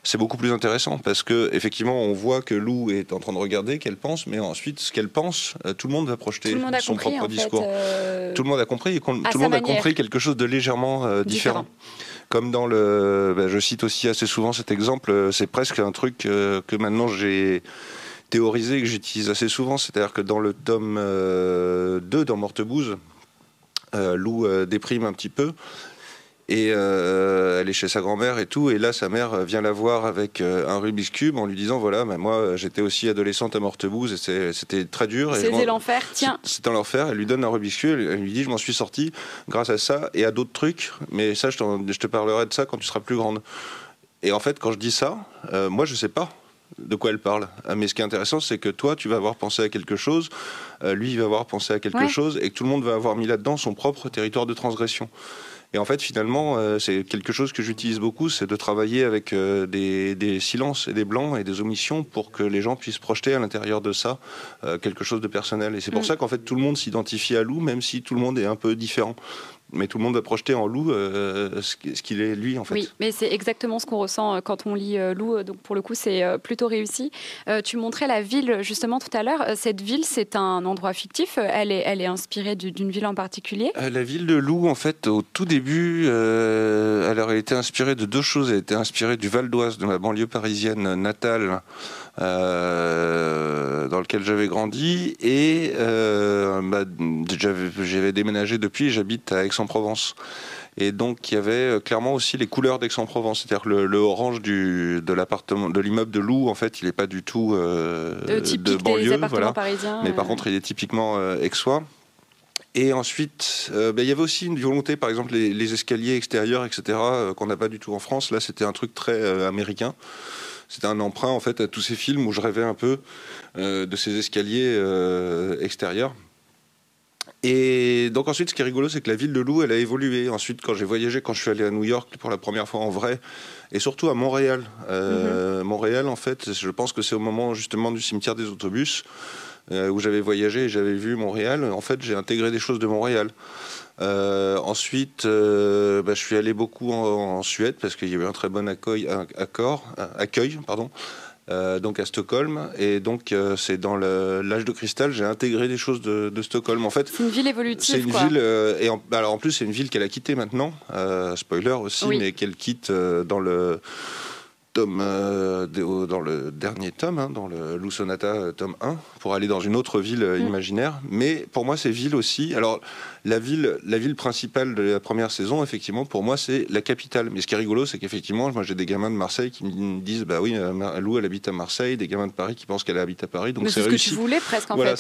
c'est beaucoup plus intéressant parce que effectivement, on voit que Lou est en train de regarder, qu'elle pense, mais ensuite, ce qu'elle pense, euh, tout le monde va projeter son propre discours. Euh, tout le monde a compris, tout le monde a compris quelque chose de légèrement euh, différent. Comme dans le, ben, je cite aussi assez souvent cet exemple, c'est presque un truc que maintenant j'ai théorisé que j'utilise assez souvent, c'est-à-dire que dans le tome 2, dans Mortebouze, Lou déprime un petit peu et euh, elle est chez sa grand-mère et tout. Et là, sa mère vient la voir avec euh, un Rubik's Cube en lui disant voilà, bah, moi, j'étais aussi adolescente à Mortebouze et c'était très dur. C'était l'enfer, tiens. C'était l'enfer. Elle lui donne un Rubik's Cube. Elle lui dit je m'en suis sortie grâce à ça et à d'autres trucs. Mais ça, je, je, te parlerai de ça quand tu seras plus grande. Et en fait, quand je dis ça, euh, moi, je sais pas de quoi elle parle. Mais ce qui est intéressant, c'est que toi, tu vas avoir pensé à quelque chose, lui, il va avoir pensé à quelque chose, et que tout le monde va avoir mis là-dedans son propre territoire de transgression. Et en fait, finalement, euh, c'est quelque chose que j'utilise beaucoup, c'est de travailler avec euh, des, silences et des blancs et des omissions pour que les gens puissent projeter à l'intérieur de ça euh, quelque chose de personnel. Et c'est pour mm. ça qu'en fait, tout le monde s'identifie à Lou, même si tout le monde est un peu différent. Mais tout le monde va projeter en loup ce qu'il est lui en fait. Oui, mais c'est exactement ce qu'on ressent quand on lit loup, donc pour le coup c'est plutôt réussi. tu montrais la ville justement tout à l'heure. Cette ville, c'est un endroit fictif. Elle est, elle est inspirée d'une ville en particulier. la ville de Loup, en fait, au tout début, elle aurait été inspirée de deux choses. Elle était inspirée du Val d'Oise, de ma banlieue parisienne natale. Euh, dans lequel j'avais grandi et euh, bah, j'avais déménagé depuis, j'habite à Aix-en-Provence. Et donc il y avait euh, clairement aussi les couleurs d'Aix-en-Provence, c'est-à-dire le, le, orange du, de l'appartement, de l'immeuble de Lou, en fait, il n'est pas du tout euh, de, banlieue, voilà. Parisiens, mais par contre il est typiquement euh, aixois. Et ensuite, bah, il y avait aussi une volonté, par exemple les, les escaliers extérieurs, etc., qu'on n'a pas du tout en France. Là, c'était un truc très américain. C'était un emprunt en fait à tous ces films où je rêvais un peu euh, de ces escaliers euh, extérieurs. Et donc ensuite, ce qui est rigolo, c'est que la ville de Lou, elle a évolué. Ensuite, quand j'ai voyagé, quand je suis allé à New York pour la première fois en vrai, et surtout à Montréal. Euh, mhm. Montréal, en fait, je pense que c'est au moment justement du cimetière des autobus où j'avais voyagé et j'avais vu Montréal. En fait, j'ai intégré des choses de Montréal. Euh, ensuite, euh, bah, je suis allé beaucoup en, Suède parce qu'il y avait un très bon accueil, accord, accueil pardon, euh, donc à Stockholm. Et donc, c'est dans l'âge de cristal, j'ai intégré des choses de, Stockholm. En fait, c'est une ville évolutive. C'est une ville, et en, alors en plus, c'est une ville qu'elle a quittée maintenant. spoiler aussi, mais qu'elle quitte dans le tome, dans le dernier tome, hein, dans le Lou Sonata tome 1, pour aller dans une autre ville mm. imaginaire. Mais pour moi, ces villes aussi. Alors, la ville, la ville principale de la première saison, effectivement, pour moi, c'est la capitale. Mais ce qui est rigolo, c'est qu'effectivement, moi, j'ai des gamins de Marseille qui me disent, bah oui, euh, Lou, elle habite à Marseille, des gamins de Paris qui pensent qu'elle habite à Paris. Donc c'est ce que tu voulais presque en fait.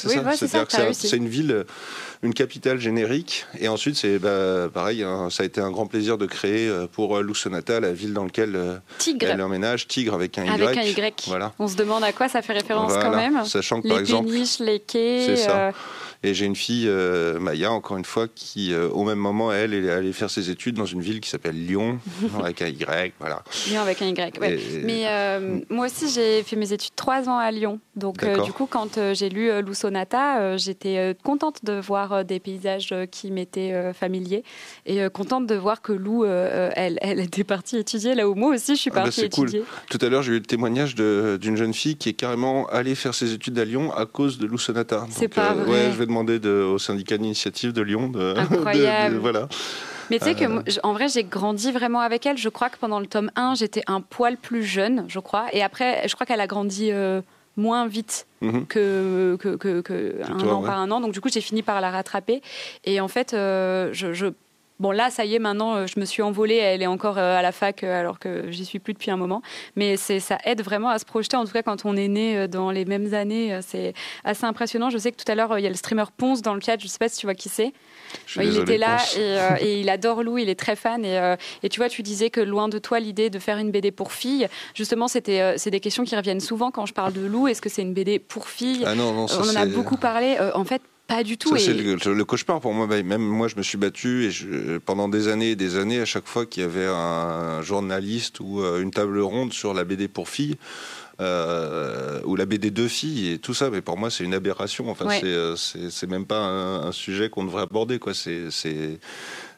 C'est une ville, une capitale générique. Et ensuite, c'est bah, pareil, hein, ça a été un grand plaisir de créer euh, pour euh, Lou Sonata la ville dans laquelle elle emménage, Tigre avec un Y. Avec un Y. Voilà. On se demande à quoi ça fait référence quand même. Sachant que par exemple, les quais. Ça. Et j'ai une fille, euh, Maya, encore une fois, qui, euh, au même moment, elle, est allée faire ses études dans une ville qui s'appelle Lyon, avec un Y, voilà. Lyon avec un Y, ouais. Mais euh, moi aussi, j'ai fait mes études trois ans à Lyon. Donc, du coup, quand j'ai lu Lou Sonata, j'étais contente de voir des paysages qui m'étaient familiers et contente de voir que Lou, elle, elle était partie étudier là où moi aussi, je suis ah bah, partie étudier. Tout à l'heure, j'ai eu le témoignage d'une jeune fille qui est carrément allée faire ses études à Lyon à cause de Lou Sonata. C'est pas vrai. Ouais, je vais de, au syndicat d'initiative de Lyon. De, Incroyable. voilà. Mais tu sais que, euh. en vrai, j'ai grandi vraiment avec elle. Je crois que pendant le tome 1, j'étais un poil plus jeune, je crois. Et après, je crois qu'elle a grandi euh, moins vite mhm. que, que, que, un an par un an. Donc, du coup, j'ai fini par la rattraper. Et en fait, euh, je, je Bon, là, ça y est, maintenant, euh, je me suis envolée. Elle est encore euh, à la fac euh, alors que j'y suis plus depuis un moment. Mais ça aide vraiment à se projeter. En tout cas, quand on est né dans les mêmes années, c'est assez impressionnant. Je sais que tout à l'heure, il y a le streamer Ponce dans le chat. Je ne sais pas si tu vois qui c'est. il était là et, il adore Lou, il est très fan. Et, et, tu vois, tu disais que loin de toi, l'idée de faire une BD pour filles, justement, c'était, c'est des questions qui reviennent souvent quand je parle de Lou. Est-ce que c'est une BD pour filles? Ah non, non, On en a beaucoup parlé. en fait, pas du tout. c'est le, cauchemar pour moi. Même moi, je me suis battu et pendant des années et des années, à chaque fois qu'il y avait un journaliste ou euh, une table ronde sur la BD pour filles, euh, ou la BD deux filles et tout ça, mais pour moi, c'est une aberration. Enfin, euh, c'est même pas un, sujet qu'on devrait aborder. Quoi. C'est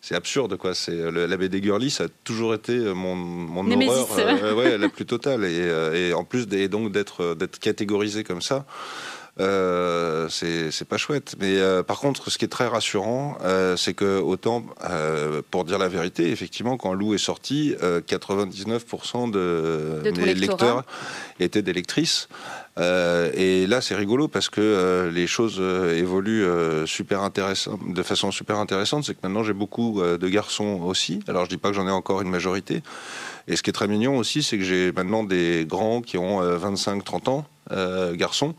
c'est absurde quoi c'est la BD girly ça a toujours été mon, mon horreur ouais, la plus totale et, et en plus et donc d'être d'être catégorisé comme ça euh, c'est pas chouette. Mais euh, par contre, ce qui est très rassurant, euh, c'est que autant, pour dire la vérité, effectivement, quand Lou est sorti, 99% de, mes lecteurs étaient des lectrices. Et là, c'est rigolo parce que les choses évoluent super intéressant, de façon super intéressante. C'est que maintenant, j'ai beaucoup de garçons aussi. Alors, je dis pas que j'en ai encore une majorité. Et ce qui est très mignon aussi, c'est que j'ai maintenant des grands qui ont 25-30 ans, garçons,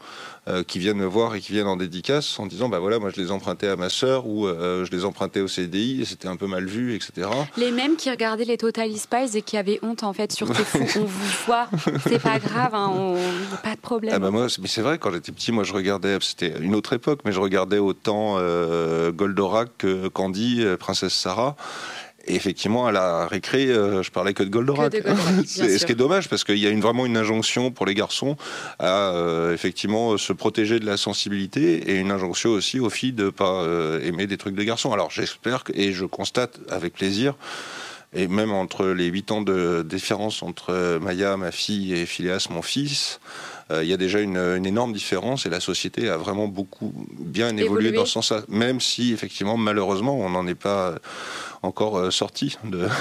euh, qui viennent me voir et qui viennent en dédicace en disant bah voilà moi je les empruntais à ma sœur ou euh, je les empruntais au CDI et c'était un peu mal vu etc. Les mêmes qui regardaient les Total Spies et qui avaient honte en fait sur tes fous, on vous voit, c'est pas grave, hein, on... pas de problème. Ah bah moi mais c'est vrai quand j'étais petit moi je regardais c'était une autre époque mais je regardais autant euh, Goldorak que Candy, Princesse Sarah. Et effectivement, à la récré, je parlais que de Goldorak. ce qui est dommage, parce qu'il y a une, vraiment une injonction pour les garçons à effectivement se protéger de la sensibilité et une injonction aussi aux filles de ne pas aimer des trucs de garçons. Alors j'espère, et je constate avec plaisir, et même entre les 8 ans de différence entre Maya, ma fille, et Phileas, mon fils, euh, il y a déjà une, énorme différence et la société a vraiment beaucoup bien évolué, dans ce sens-là, même si effectivement, malheureusement, on n'en est pas encore euh, sorti de.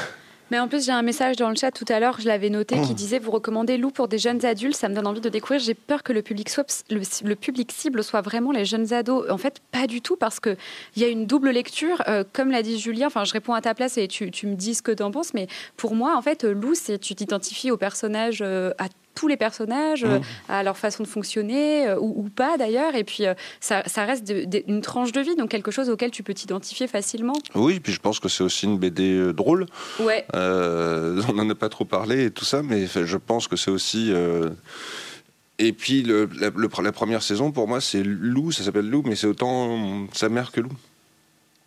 Mais en plus, j'ai un message dans le chat tout à l'heure, je l'avais noté, qui mmh. disait Vous recommandez Lou pour des jeunes adultes, ça me donne envie de découvrir. J'ai peur que le public, soit, le, public cible soit vraiment les jeunes ados. En fait, pas du tout, parce qu'il y a une double lecture. Euh, comme l'a dit Julien, enfin, je réponds à ta place et tu, tu me dis ce que tu en penses, mais pour moi, en fait, Lou, c'est tu t'identifies au personnage à tous les personnages, mmh. à leur façon de fonctionner, euh, ou, pas d'ailleurs. Et puis, euh, ça, reste une tranche de vie, donc quelque chose auquel tu peux t'identifier facilement. Oui, puis je pense que c'est aussi une BD euh, drôle. Ouais. on n'en a pas trop parlé et tout ça, mais je pense que c'est aussi. Et puis, le, la, première saison, pour moi, c'est Lou, ça s'appelle Lou, mais c'est autant sa mère que Lou.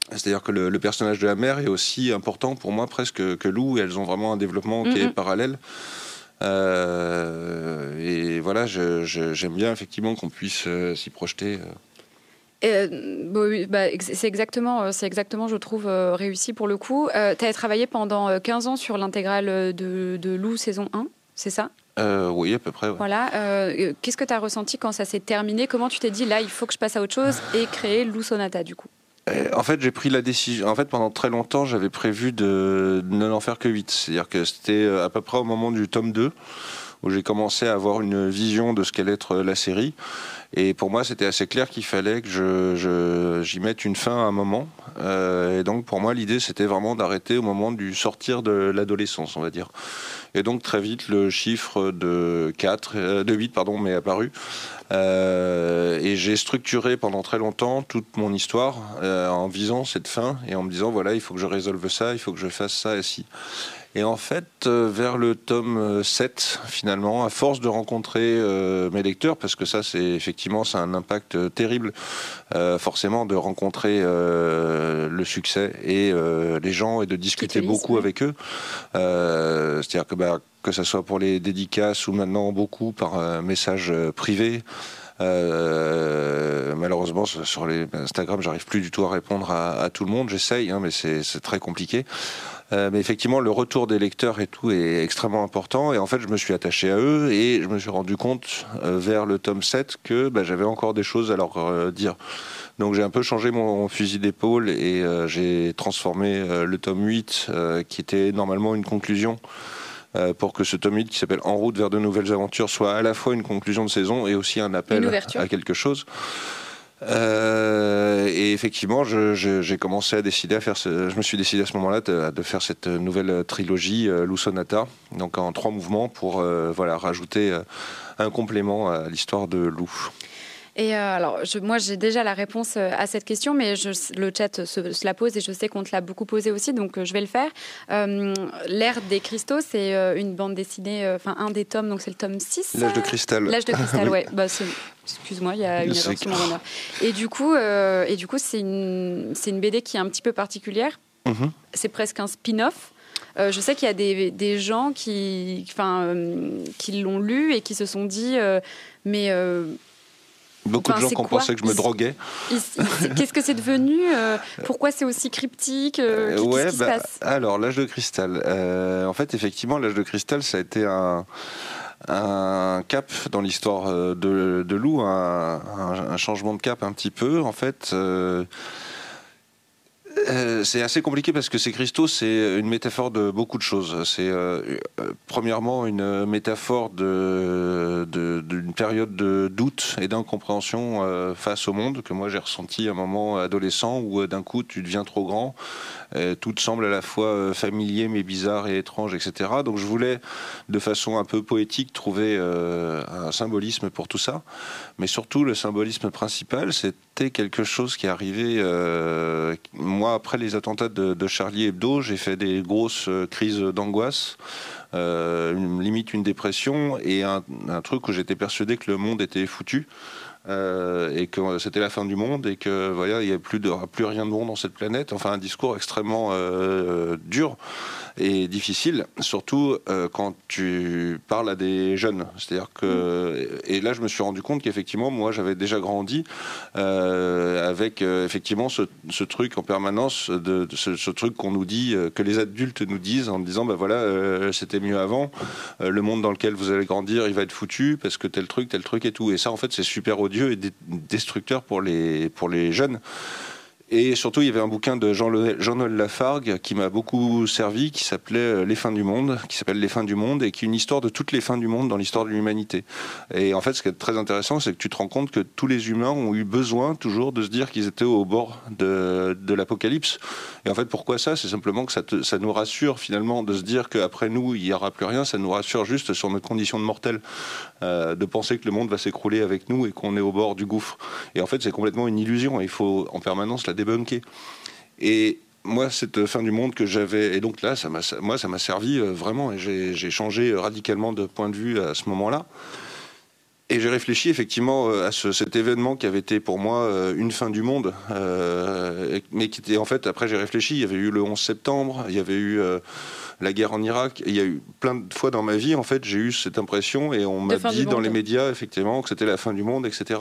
C'est-à-dire que le, personnage de la mère est aussi important pour moi presque que Lou, et elles ont vraiment un développement qui est mm-hmm. parallèle. Euh, et voilà, j'aime bien effectivement qu'on puisse euh, s'y projeter. Euh. Bah, c'est exactement, c'est exactement, je trouve, réussi pour le coup. tu as travaillé pendant 15 ans sur l'intégrale de, de Lou saison 1, c'est ça? Oui, à peu près. Voilà. Qu'est-ce que tu as ressenti quand ça s'est terminé? Comment tu t'es dit, là, il faut que je passe à autre chose et créer Lou Sonata, du coup? euh, en fait, j'ai pris la décision. En fait, pendant très longtemps, j'avais prévu de ne n'en faire que 8. C'est-à-dire que c'était euh, à peu près au moment du tome 2 où j'ai commencé à avoir une vision de ce qu'allait être la série. Et pour moi, c'était assez clair qu'il fallait que je, j'y mette une fin à un moment. Euh, et donc, pour moi, l'idée, c'était vraiment d'arrêter au moment du sortir de l'adolescence, on va dire. Et donc, très vite, le chiffre de 4, euh, de 8, pardon, m'est apparu. Euh, et j'ai structuré pendant très longtemps toute mon histoire en visant cette fin et en me disant, voilà, il faut que je résolve ça, il faut que je fasse ça ici. Et en fait, euh, vers le tome 7, finalement, à force de rencontrer euh, mes lecteurs, parce que ça, c'est effectivement, c'est un impact terrible, euh, forcément, de rencontrer le succès et les gens et de discuter beaucoup avec eux. C'est-à-dire que, bah, que ce soit pour les dédicaces ou maintenant beaucoup par message privé. malheureusement, sur les Instagram, j'arrive plus du tout à répondre à, tout le monde. J'essaye, hein, mais c'est très compliqué. Euh, mais effectivement, le retour des lecteurs et tout est extrêmement important. Et en fait, je me suis attaché à eux et je me suis rendu compte euh, vers le tome 7 que bah, j'avais encore des choses à leur euh, dire. Donc j'ai un peu changé mon fusil d'épaule et j'ai transformé le tome 8, qui était normalement une conclusion, pour que ce tome 8 qui s'appelle En route vers de nouvelles aventures soit à la fois une conclusion de saison et aussi un appel à quelque chose. Euh, et effectivement, j'ai commencé à décider à faire. Ce, je me suis décidé à ce moment-là de, faire cette nouvelle trilogie euh, Lou Sonata, donc en trois mouvements pour euh, voilà rajouter un complément à l'histoire de Lou. Et euh, alors, moi, j'ai déjà la réponse euh, à cette question, mais je, le chat se, la pose et je sais qu'on te l'a beaucoup posé aussi, donc euh, je vais le faire. L'ère des cristaux, c'est une bande dessinée, enfin un des tomes, donc c'est le tome 6. L'âge de cristal. L'âge de cristal, ouais. Bah, excuse-moi, il y a une erreur sur mon. Et du coup, et du coup, c'est une, une BD qui est un petit peu particulière. Mhm. C'est presque un spin-off. je sais qu'il y a des, des gens qui, enfin, qui l'ont lu et qui se sont dit, mais Beaucoup de gens qui ont pensé que je me droguais. Qu'est-ce que c'est devenu euh, Pourquoi c'est aussi cryptique euh, ouais, bah, Alors, l'âge de cristal. Euh, en fait, effectivement, l'âge de cristal, ça a été un, un cap dans l'histoire de, de, Lou, un, un, changement de cap un petit peu. En fait, euh, c'est assez compliqué parce que ces cristaux, c'est une métaphore de beaucoup de choses. C'est euh, euh, premièrement une métaphore d'une de, période de doute et d'incompréhension face au monde que moi j'ai ressenti à un moment adolescent où d'un coup tu deviens trop grand, tout semble à la fois familier mais bizarre et étrange, etc. Donc je voulais de façon un peu poétique trouver un symbolisme pour tout ça, mais surtout le symbolisme principal, c'était quelque chose qui arrivait moi, après les attentats de, Charlie Hebdo, j'ai fait des grosses euh, crises d'angoisse, euh, limite une dépression, et un, truc où j'étais persuadé que le monde était foutu. Euh, et que c'était la fin du monde et que voilà, il n'y avait plus, de, plus rien de bon dans cette planète. Enfin, un discours extrêmement euh, dur et difficile, surtout euh, quand tu parles à des jeunes. C'est-à-dire que, et là, je me suis rendu compte qu'effectivement, moi, j'avais déjà grandi avec effectivement ce, ce, truc en permanence, de, ce, truc qu'on nous dit, que les adultes nous disent en disant, bah voilà, c'était mieux avant. le monde dans lequel vous allez grandir, il va être foutu parce que tel truc, tel truc et tout. Et ça, en fait, c'est super odieux et destructeur pour les jeunes. Et surtout, il y avait un bouquin de Jean-Noël Lafargue qui m'a beaucoup servi, qui s'appelait euh, Les fins du monde, qui s'appelle Les fins du monde, et qui est une histoire de toutes les fins du monde dans l'histoire de l'humanité. Et en fait, ce qui est très intéressant, c'est que tu te rends compte que tous les humains ont eu besoin toujours de se dire qu'ils étaient au bord de, l'apocalypse. Et en fait, pourquoi ça? C'est simplement que ça, ça, nous rassure finalement de se dire qu'après nous, il n'y aura plus rien. Ça nous rassure juste sur notre condition de mortel, euh, de penser que le monde va s'écrouler avec nous et qu'on est au bord du gouffre. Et en fait, c'est complètement une illusion. Il faut en permanence la débunker. Et moi, cette fin du monde que j'avais, et donc là, ça moi, ça m'a servi euh, vraiment, et j'ai changé radicalement de point de vue à ce moment-là. Et j'ai réfléchi effectivement euh, à cet événement qui avait été pour moi euh, une fin du monde, mais qui était en fait, après j'ai réfléchi, il y avait eu le 11 septembre, il y avait eu la guerre en Irak, il y a eu plein de fois dans ma vie, en fait, j'ai eu cette impression, et on m'a dit dans les médias effectivement que c'était la fin du monde, etc.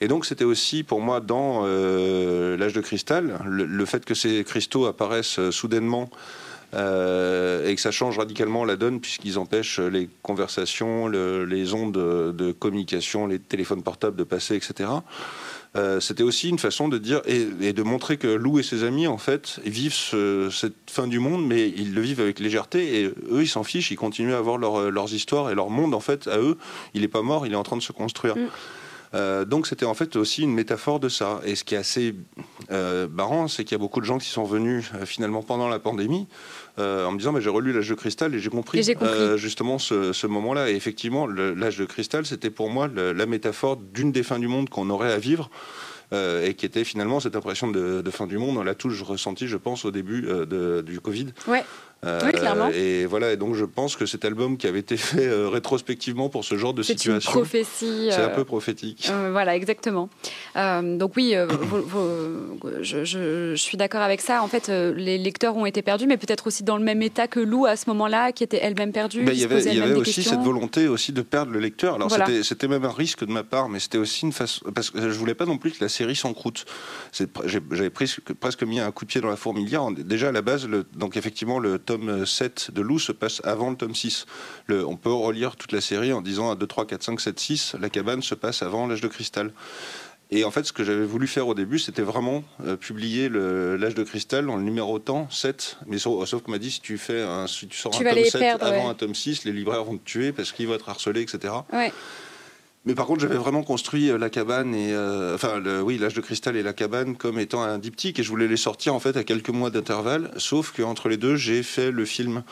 Et donc c'était aussi pour moi dans euh, l'âge de cristal, le, fait que ces cristaux apparaissent euh, soudainement euh, et que ça change radicalement la donne puisqu'ils empêchent les conversations, les ondes de, communication, les téléphones portables de passer, etc. c'était aussi une façon de dire et, de montrer que Lou et ses amis en fait vivent cette fin du monde, mais ils le vivent avec légèreté et eux ils s'en fichent, ils continuent à avoir leurs histoires et leur monde en fait à eux, il n'est pas mort, il est en train de se construire. Mm. Euh, donc c'était en fait aussi une métaphore de ça. Et ce qui est assez euh, marrant, c'est qu'il y a beaucoup de gens qui sont venus euh, finalement pendant la pandémie en me disant mais j'ai relu l'âge de cristal et j'ai compris, justement ce, moment-là. Et effectivement, l'âge de cristal, c'était pour moi la métaphore d'une des fins du monde qu'on aurait à vivre. et qui était finalement cette impression de, fin du monde. On l'a tous ressenti, je pense, au début du Covid. Ouais. Euh, oui, clairement. Et voilà, et donc je pense que cet album qui avait été fait euh, rétrospectivement pour ce genre de situation. C'est une prophétie. C'est un euh, peu prophétique. voilà, exactement. donc oui, je, je, suis d'accord avec ça. En fait, les lecteurs ont été perdus, mais peut-être aussi dans le même état que Lou à ce moment-là, qui était elle-même perdue. Ben, il y avait, il y avait aussi cette volonté aussi de perdre le lecteur. Alors c'était même un risque de ma part, mais c'était aussi une façon parce que je voulais pas non plus que la série s'encroute. J'avais presque mis un coup de pied dans la fourmilière. Déjà à la base, le, donc effectivement le tome 7 de Lou se passe avant le tome 6. Le, on peut relire toute la série en disant 1, 2, 3, 4, 5, 7, 6, la cabane se passe avant l'âge de cristal. Et en fait, ce que j'avais voulu faire au début, c'était vraiment euh, publier l'âge de cristal en le numérotant 7. Mais sauf, qu'on m'a dit, si tu, fais un, si tu sors un tome 7 avant un tome 6, les libraires vont te tuer parce qu'ils vont être harcelés, etc. Ouais. Mais par contre, j'avais vraiment construit euh, la cabane et euh, enfin, le, oui, l'âge de cristal et la cabane comme étant un diptyque et je voulais les sortir en fait à quelques mois d'intervalle. Sauf qu'entre les deux, j'ai fait le film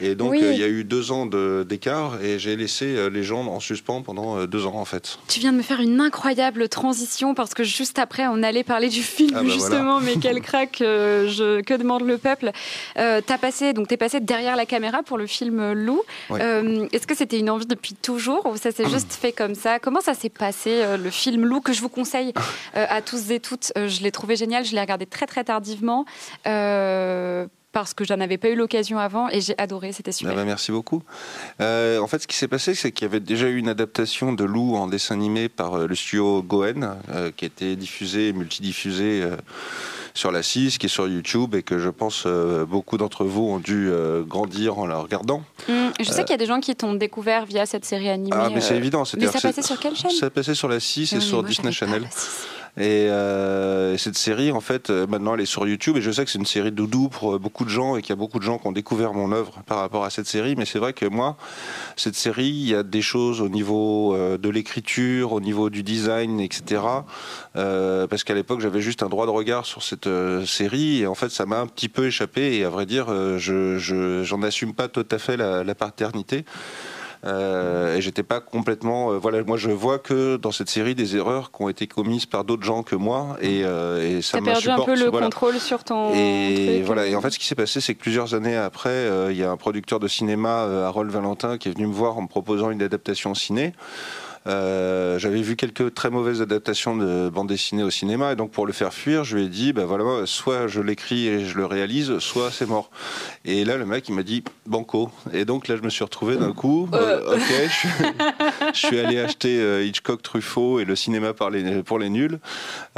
et donc euh, il y a eu deux ans d'écart et j'ai laissé les gens en suspens pendant deux ans en fait. Tu viens de me faire une incroyable transition parce que juste après, on allait parler du film ah bah justement. Mais quel crack je, Que demande le peuple T'as passé donc t'es passé derrière la caméra pour le film Lou. Est-ce que c'était une envie depuis toujours ou ça s'est juste fait comme ça Comment ça s'est passé, euh, le film Lou, que je vous conseille euh, à tous et toutes euh, Je l'ai trouvé génial, je l'ai regardé très très tardivement parce que j'en avais pas eu l'occasion avant et j'ai adoré, c'était super. Ah bah, merci beaucoup. en fait, ce qui s'est passé, c'est qu'il y avait déjà eu une adaptation de Lou en dessin animé par le studio Goen, qui a été diffusée, multidiffusée sur la 6, qui est sur YouTube et que je pense euh, beaucoup d'entre vous ont dû euh, grandir en la regardant. Mmh, je sais qu'il y a des gens qui t'ont découvert via cette série animée. Ah, mais c'est euh, évident. Mais ça passait sur quelle chaîne? Ça passait sur la 6 et sur Disney Channel. Euh, et cette série, en fait, euh, maintenant, elle est sur YouTube. Et je sais que c'est une série doudou pour euh, beaucoup de gens et qu'il y a beaucoup de gens qui ont découvert mon œuvre par rapport à cette série. Mais c'est vrai que moi, cette série, il y a des choses au niveau de l'écriture, au niveau du design, etc. parce qu'à l'époque, j'avais juste un droit de regard sur cette série. Et en fait, ça m'a un petit peu échappé. Et à vrai dire, je j'en assume pas tout à fait la paternité. Euh, et j'étais pas complètement. Euh, voilà, moi je vois que dans cette série des erreurs qui ont été commises par d'autres gens que moi, et, euh, et ça m'a perdu un peu le contrôle sur ton. Et voilà. Et en fait, ce qui s'est passé, c'est que plusieurs années après, il y a un producteur de cinéma, Harold Valentin, qui est venu me voir en me proposant une adaptation ciné. Euh, j'avais vu quelques très mauvaises adaptations de bande dessinée au cinéma, et donc pour le faire fuir, je lui ai dit, ben voilà, soit je l'écris et je le réalise, soit c'est mort. Et là, le mec, il m'a dit, banco. Et donc là, je me suis retrouvé d'un coup, euh. ok, je, suis allé acheter Hitchcock, Truffaut et le cinéma pour les, pour les nuls.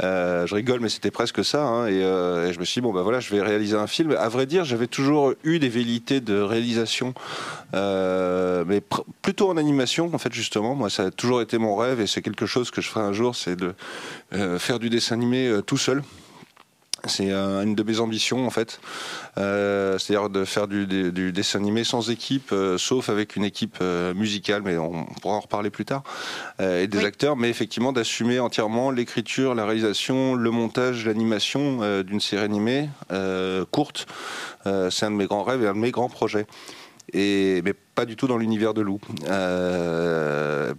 je rigole, mais c'était presque ça. Hein, et, je me suis dit, bon, ben voilà, je vais réaliser un film. À vrai dire, j'avais toujours eu des velléités de réalisation, mais plutôt en animation, en fait, justement. Moi, ça a toujours été mon rêve et c'est quelque chose que je ferai un jour, c'est de euh, faire du dessin animé euh, tout seul. C'est une de mes ambitions en fait, euh, c'est-à-dire de faire du, dessin animé sans équipe, sauf avec une équipe musicale, mais on, pourra en reparler plus tard, et des acteurs, mais effectivement d'assumer entièrement l'écriture, la réalisation, le montage, l'animation d'une série animée courte. c'est un de mes grands rêves et un de mes grands projets et, mais pas du tout dans l'univers de Lou. Euh,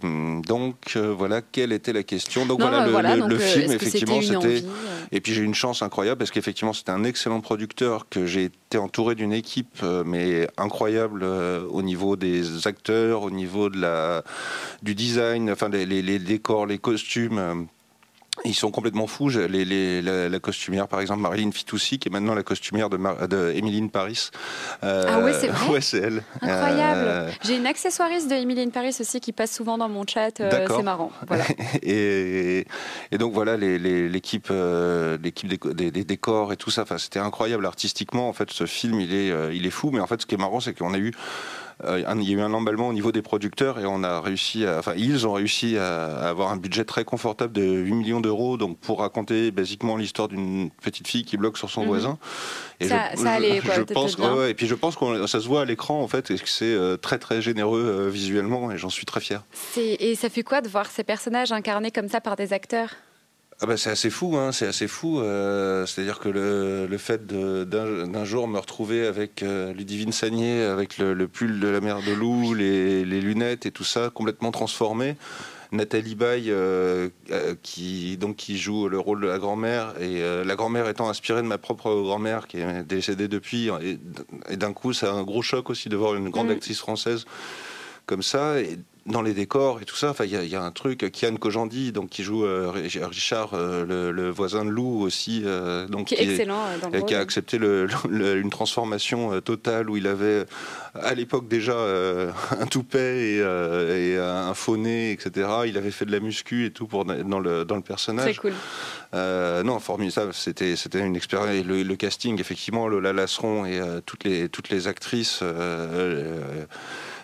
donc euh, voilà, quelle était la question Donc voilà, le, euh, film, effectivement, c'était. Et puis j'ai eu une chance incroyable parce qu'effectivement, c'était un excellent producteur que j'ai été entouré d'une équipe, mais incroyable au niveau des acteurs, au niveau de la, du design, enfin les décors, les costumes. Ils sont complètement fous. Les, la, costumière, par exemple, Marilyn Fitoussi, qui est maintenant la costumière de, de Paris. Euh, ah ouais, c'est vrai Ouais, c'est elle. Incroyable. Euh, J'ai une accessoiriste de Emily Paris aussi qui passe souvent dans mon chat. Euh, c'est marrant. Voilà. et, et, donc voilà, l'équipe l'équipe des, des, décors et tout ça, c'était incroyable artistiquement. En fait, ce film, il est, il est fou. Mais en fait, ce qui est marrant, c'est qu'on a eu euh, il y a eu un emballement au niveau des producteurs et on a réussi, à, enfin ils ont réussi à, avoir un budget très confortable de 8 millions d'euros, donc pour raconter basiquement l'histoire d'une petite fille qui bloque sur son mhm. voisin. Et ça, je, allait, quoi, je pense, et puis je pense que ça se voit à l'écran en fait, et que c'est euh, très très généreux euh, visuellement, et j'en suis très fier. Et ça fait quoi de voir ces personnages incarnés comme ça par des acteurs? Ah bah c'est assez fou, hein, c'est assez fou. Euh, c'est-à-dire que le, le fait d'un jour me retrouver avec euh, Ludivine Sagné, avec le, pull de la mère de loup, les, les, lunettes et tout ça, complètement transformé. Nathalie Baye, euh, qui, donc, qui joue le rôle de la grand-mère, et la grand-mère étant inspirée de ma propre grand-mère, qui est décédée depuis. Et, d'un coup, c'est un gros choc aussi de voir une grande mm. actrice française comme ça. Et dans les décors et tout ça. Enfin, il y, a un truc. Kian Kojandi, donc qui joue euh, Richard, euh, le, voisin de Lou aussi, euh, donc qui est excellent, qui a accepté une transformation totale où il avait à l'époque déjà un toupet et, un faux nez, etc. Il avait fait de la muscu et tout pour dans le dans le personnage. Très cool. non, formidable. C'était c'était une expérience. Le, casting, effectivement, Lola Lasseron et toutes les toutes les actrices.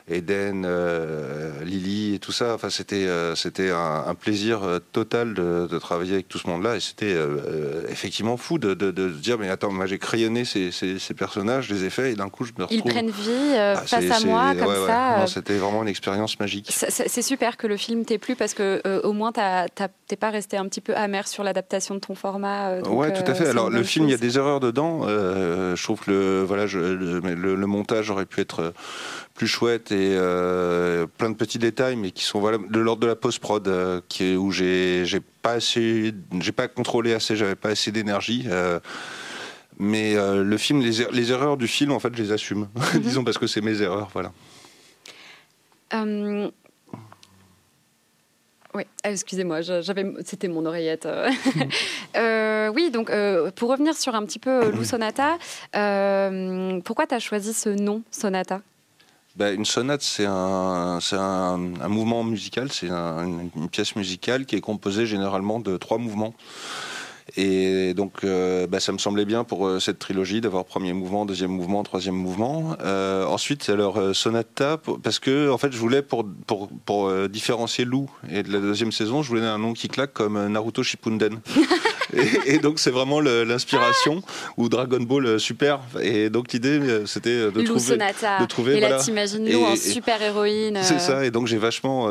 Eden, euh, Lily et tout ça. Enfin, c'était euh, c'était un, plaisir euh, total de, travailler avec tout ce monde-là et c'était effectivement fou de, de, se dire mais attends, moi j'ai crayonné ces, ces, personnages, les effets et d'un coup je me retrouve. Ils prennent vie ah, face à moi comme ça. C'était vraiment une expérience magique. C'est super que le film t'ait plu parce que au moins t'es pas resté un petit peu amer sur l'adaptation de ton format. ouais, tout à fait. Alors le film, il y a des erreurs dedans. je trouve que le voilà, je, le montage aurait pu être plus chouette et euh, plein de petits détails, mais qui sont voilà, de l'ordre de la post-prod, euh, qui où j'ai, pas assez, j'ai pas contrôlé assez, j'avais pas assez d'énergie. Euh, mais le film, les, er-, les, erreurs du film, en fait, je les assume, mhm. disons parce que c'est mes erreurs, voilà. Oui, ah, excusez-moi, j'avais, c'était mon oreillette. oui, donc pour revenir sur un petit peu Lou Sonata, pourquoi tu as choisi ce nom Sonata? Bah, une sonate, c'est un, un, un, mouvement musical, c'est une pièce musicale qui est composée généralement de trois mouvements. Et donc, euh, bah, ça me semblait bien pour euh, cette trilogie d'avoir premier mouvement, deuxième mouvement, troisième mouvement. Euh, ensuite, alors sonata, parce que en fait, je voulais pour pour, pour différencier Lou et de la deuxième saison, je voulais un nom qui claque comme Naruto Shippuden. et, donc, c'est vraiment l'inspiration ou Dragon Ball Super. Et donc, l'idée, c'était de trouver, Sonata. de trouver. Et là, t'imagines Lou en super héroïne. C'est ça. Et donc, j'ai vachement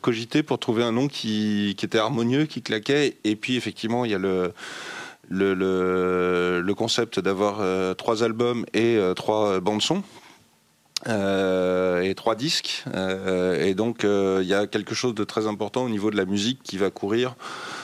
cogité pour trouver un nom qui, qui était harmonieux, qui claquait. Et puis, effectivement, il y a le le, le, concept d'avoir euh, trois albums et euh, trois bandes son. et trois disques. et donc, il y a quelque chose de très important au niveau de la musique qui va courir euh,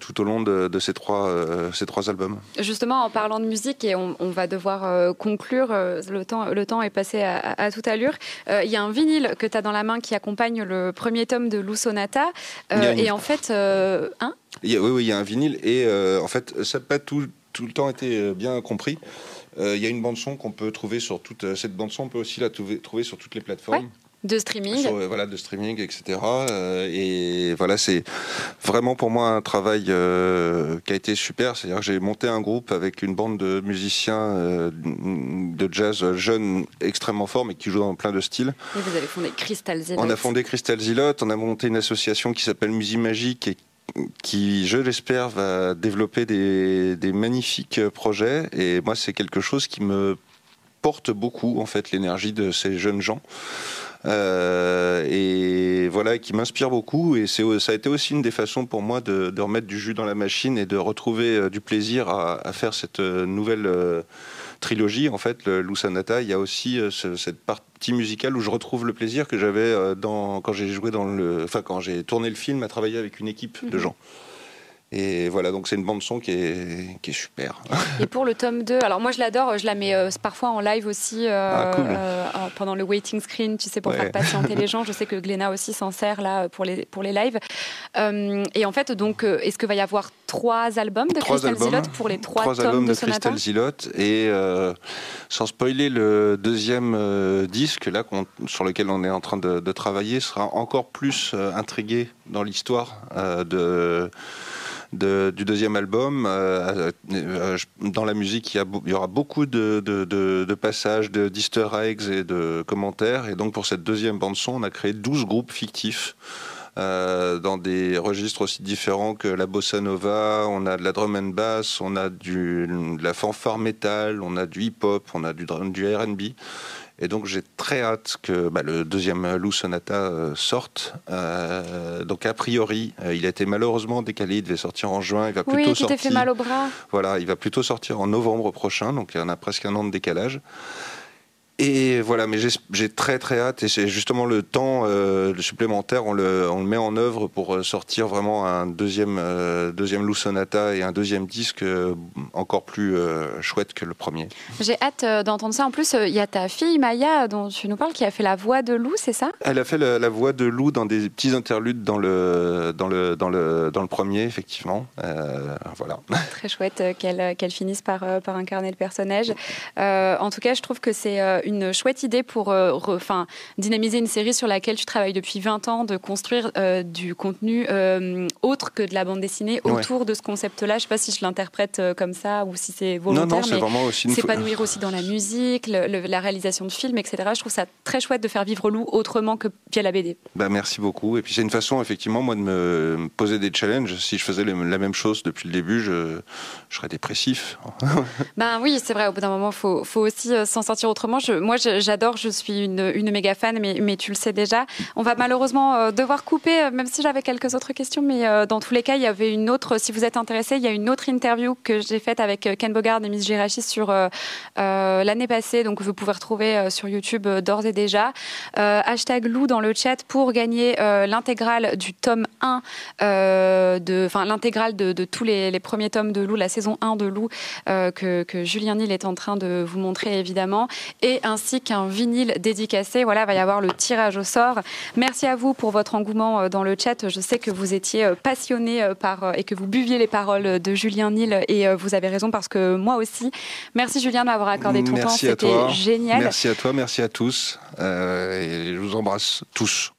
tout au long de, ces, trois, euh, ces trois albums. Justement, en parlant de musique, et on, va devoir euh, conclure, le, temps, le temps est passé à, toute allure, il y a un vinyle que tu as dans la main qui accompagne le premier tome de Lou Sonata. Et en fait, hein? Oui, oui, il y a un vinyle, et en fait, ça n'a pas tout, tout le temps été bien compris. Il y a une bande son qu'on peut trouver sur toute cette bande son, on peut aussi la trouver, sur toutes les plateformes. De streaming. Euh, voilà, de streaming, etc. Euh, et voilà, c'est vraiment pour moi un travail euh, qui a été super. C'est-à-dire que j'ai monté un groupe avec une bande de musiciens de jazz jeunes extrêmement forts, mais qui jouent dans plein de styles. Et vous avez fondé Crystal Zilot. On a fondé Crystal Zilot, on a monté une association qui s'appelle Musique Magique et qui, je l'espère, va développer des, des magnifiques projets. Et moi, c'est quelque chose qui me porte beaucoup, en fait, l'énergie de ces jeunes gens. Euh, et voilà, qui m'inspire beaucoup. Et c'est, ça a été aussi une des façons pour moi de, remettre du jus dans la machine et de retrouver euh, du plaisir à, faire cette euh, nouvelle trilogie. En fait, le Lusanata, il y a aussi cette partie musicale où je retrouve le plaisir que j'avais dans, quand j'ai joué dans le, enfin quand j'ai tourné le film à travailler avec une équipe de mhm. gens. Et voilà, donc c'est une bande son qui est, qui est super. Et pour le tome 2, alors moi je l'adore, je la mets euh, parfois en live aussi euh, ah, euh, pendant le waiting screen, tu sais, pour faire patienter les gens. Je sais que Gléna aussi s'en sert là pour les, pour les lives. et en fait, donc, est-ce qu'il va y avoir trois albums de Crystal Zilotte pour les trois, trois tomes albums de, de Crystal Zilotte Et sans spoiler, le deuxième disque là, sur lequel on est en train de, de travailler sera encore plus intrigué dans l'histoire de du deuxième album. Euh, euh, dans la musique, il y, aura beaucoup de, de, passages d'easter eggs et de commentaires. Et donc pour cette deuxième bande-son, on a créé 12 groupes fictifs. Euh, dans des registres aussi différents que la bossa nova, on a de la drum and bass, on a de la fanfare metal, on a du hip-hop, on a du, du R&B. Et donc j'ai très hâte que bah, le deuxième Lou Sonata euh, sorte. Euh, donc a priori, euh, il a été malheureusement décalé, il devait sortir en juin. Il va plutôt oui, sortir. fait mal au bras. Voilà, il va plutôt sortir en novembre prochain, donc il y en a presque un an de décalage. Et voilà, mais j'ai très très hâte et c'est justement le temps euh, supplémentaire, on le, on le, met en œuvre pour euh, sortir vraiment un deuxième, euh, deuxième Lou Sonata et un deuxième disque euh, encore plus chouette que le premier. J'ai hâte d'entendre ça. En plus, il y a ta fille Maya dont tu nous parles qui a fait la voix de Lou, c'est ça? Elle a fait la, voix de Lou dans des petits interludes dans le, dans le, dans le, dans le premier, effectivement. voilà. Très chouette qu'elle qu'elle finisse par, par incarner le personnage. en tout cas, je trouve que c'est une chouette idée pour euh, enfin, dynamiser une série sur laquelle tu travailles depuis 20 ans, de construire euh, du contenu euh, autre que de la bande dessinée autour de ce concept-là. Je ne sais pas si je l'interprète comme ça ou si c'est volontaire, non, non, mais s'épanouir aussi dans la musique, la réalisation de films, etc. Je trouve ça très chouette de faire vivre Lou autrement que via la BD. Bah, merci beaucoup. Et puis c'est une façon, effectivement, moi, de me poser des challenges. Si je faisais la même chose depuis le début, je, je serais dépressif. ben oui, c'est vrai. Au bout d'un moment, il faut, faut, aussi s'en sortir autrement. Je, moi, j'adore, je suis une, méga fan, mais, tu le sais déjà. On va malheureusement euh, devoir couper, euh, même si j'avais quelques autres questions, mais euh, dans tous les cas, il y avait une autre, si vous êtes intéressé, il y a une autre interview que j'ai faite avec Ken Bogard et Miss Girachi sur l'année passée, donc vous pouvez retrouver sur YouTube d'ores et déjà. hashtag Lou dans le chat pour gagner l'intégrale du tome 1, de, enfin l'intégrale de, tous les, premiers tomes de Lou, la saison 1 de Lou, que, que Julien Nil est en train de vous montrer évidemment, et ainsi qu'un vinyle dédicacé. Voilà, il va y avoir le tirage au sort. Merci à vous pour votre engouement euh, dans le chat. Je sais que vous étiez euh, passionné euh, par et que vous buviez les paroles de Julien Nil et vous avez raison parce que moi aussi. Merci Julien de m'avoir accordé ton temps. C'était génial. Merci à toi, merci à tous. et je vous embrasse tous.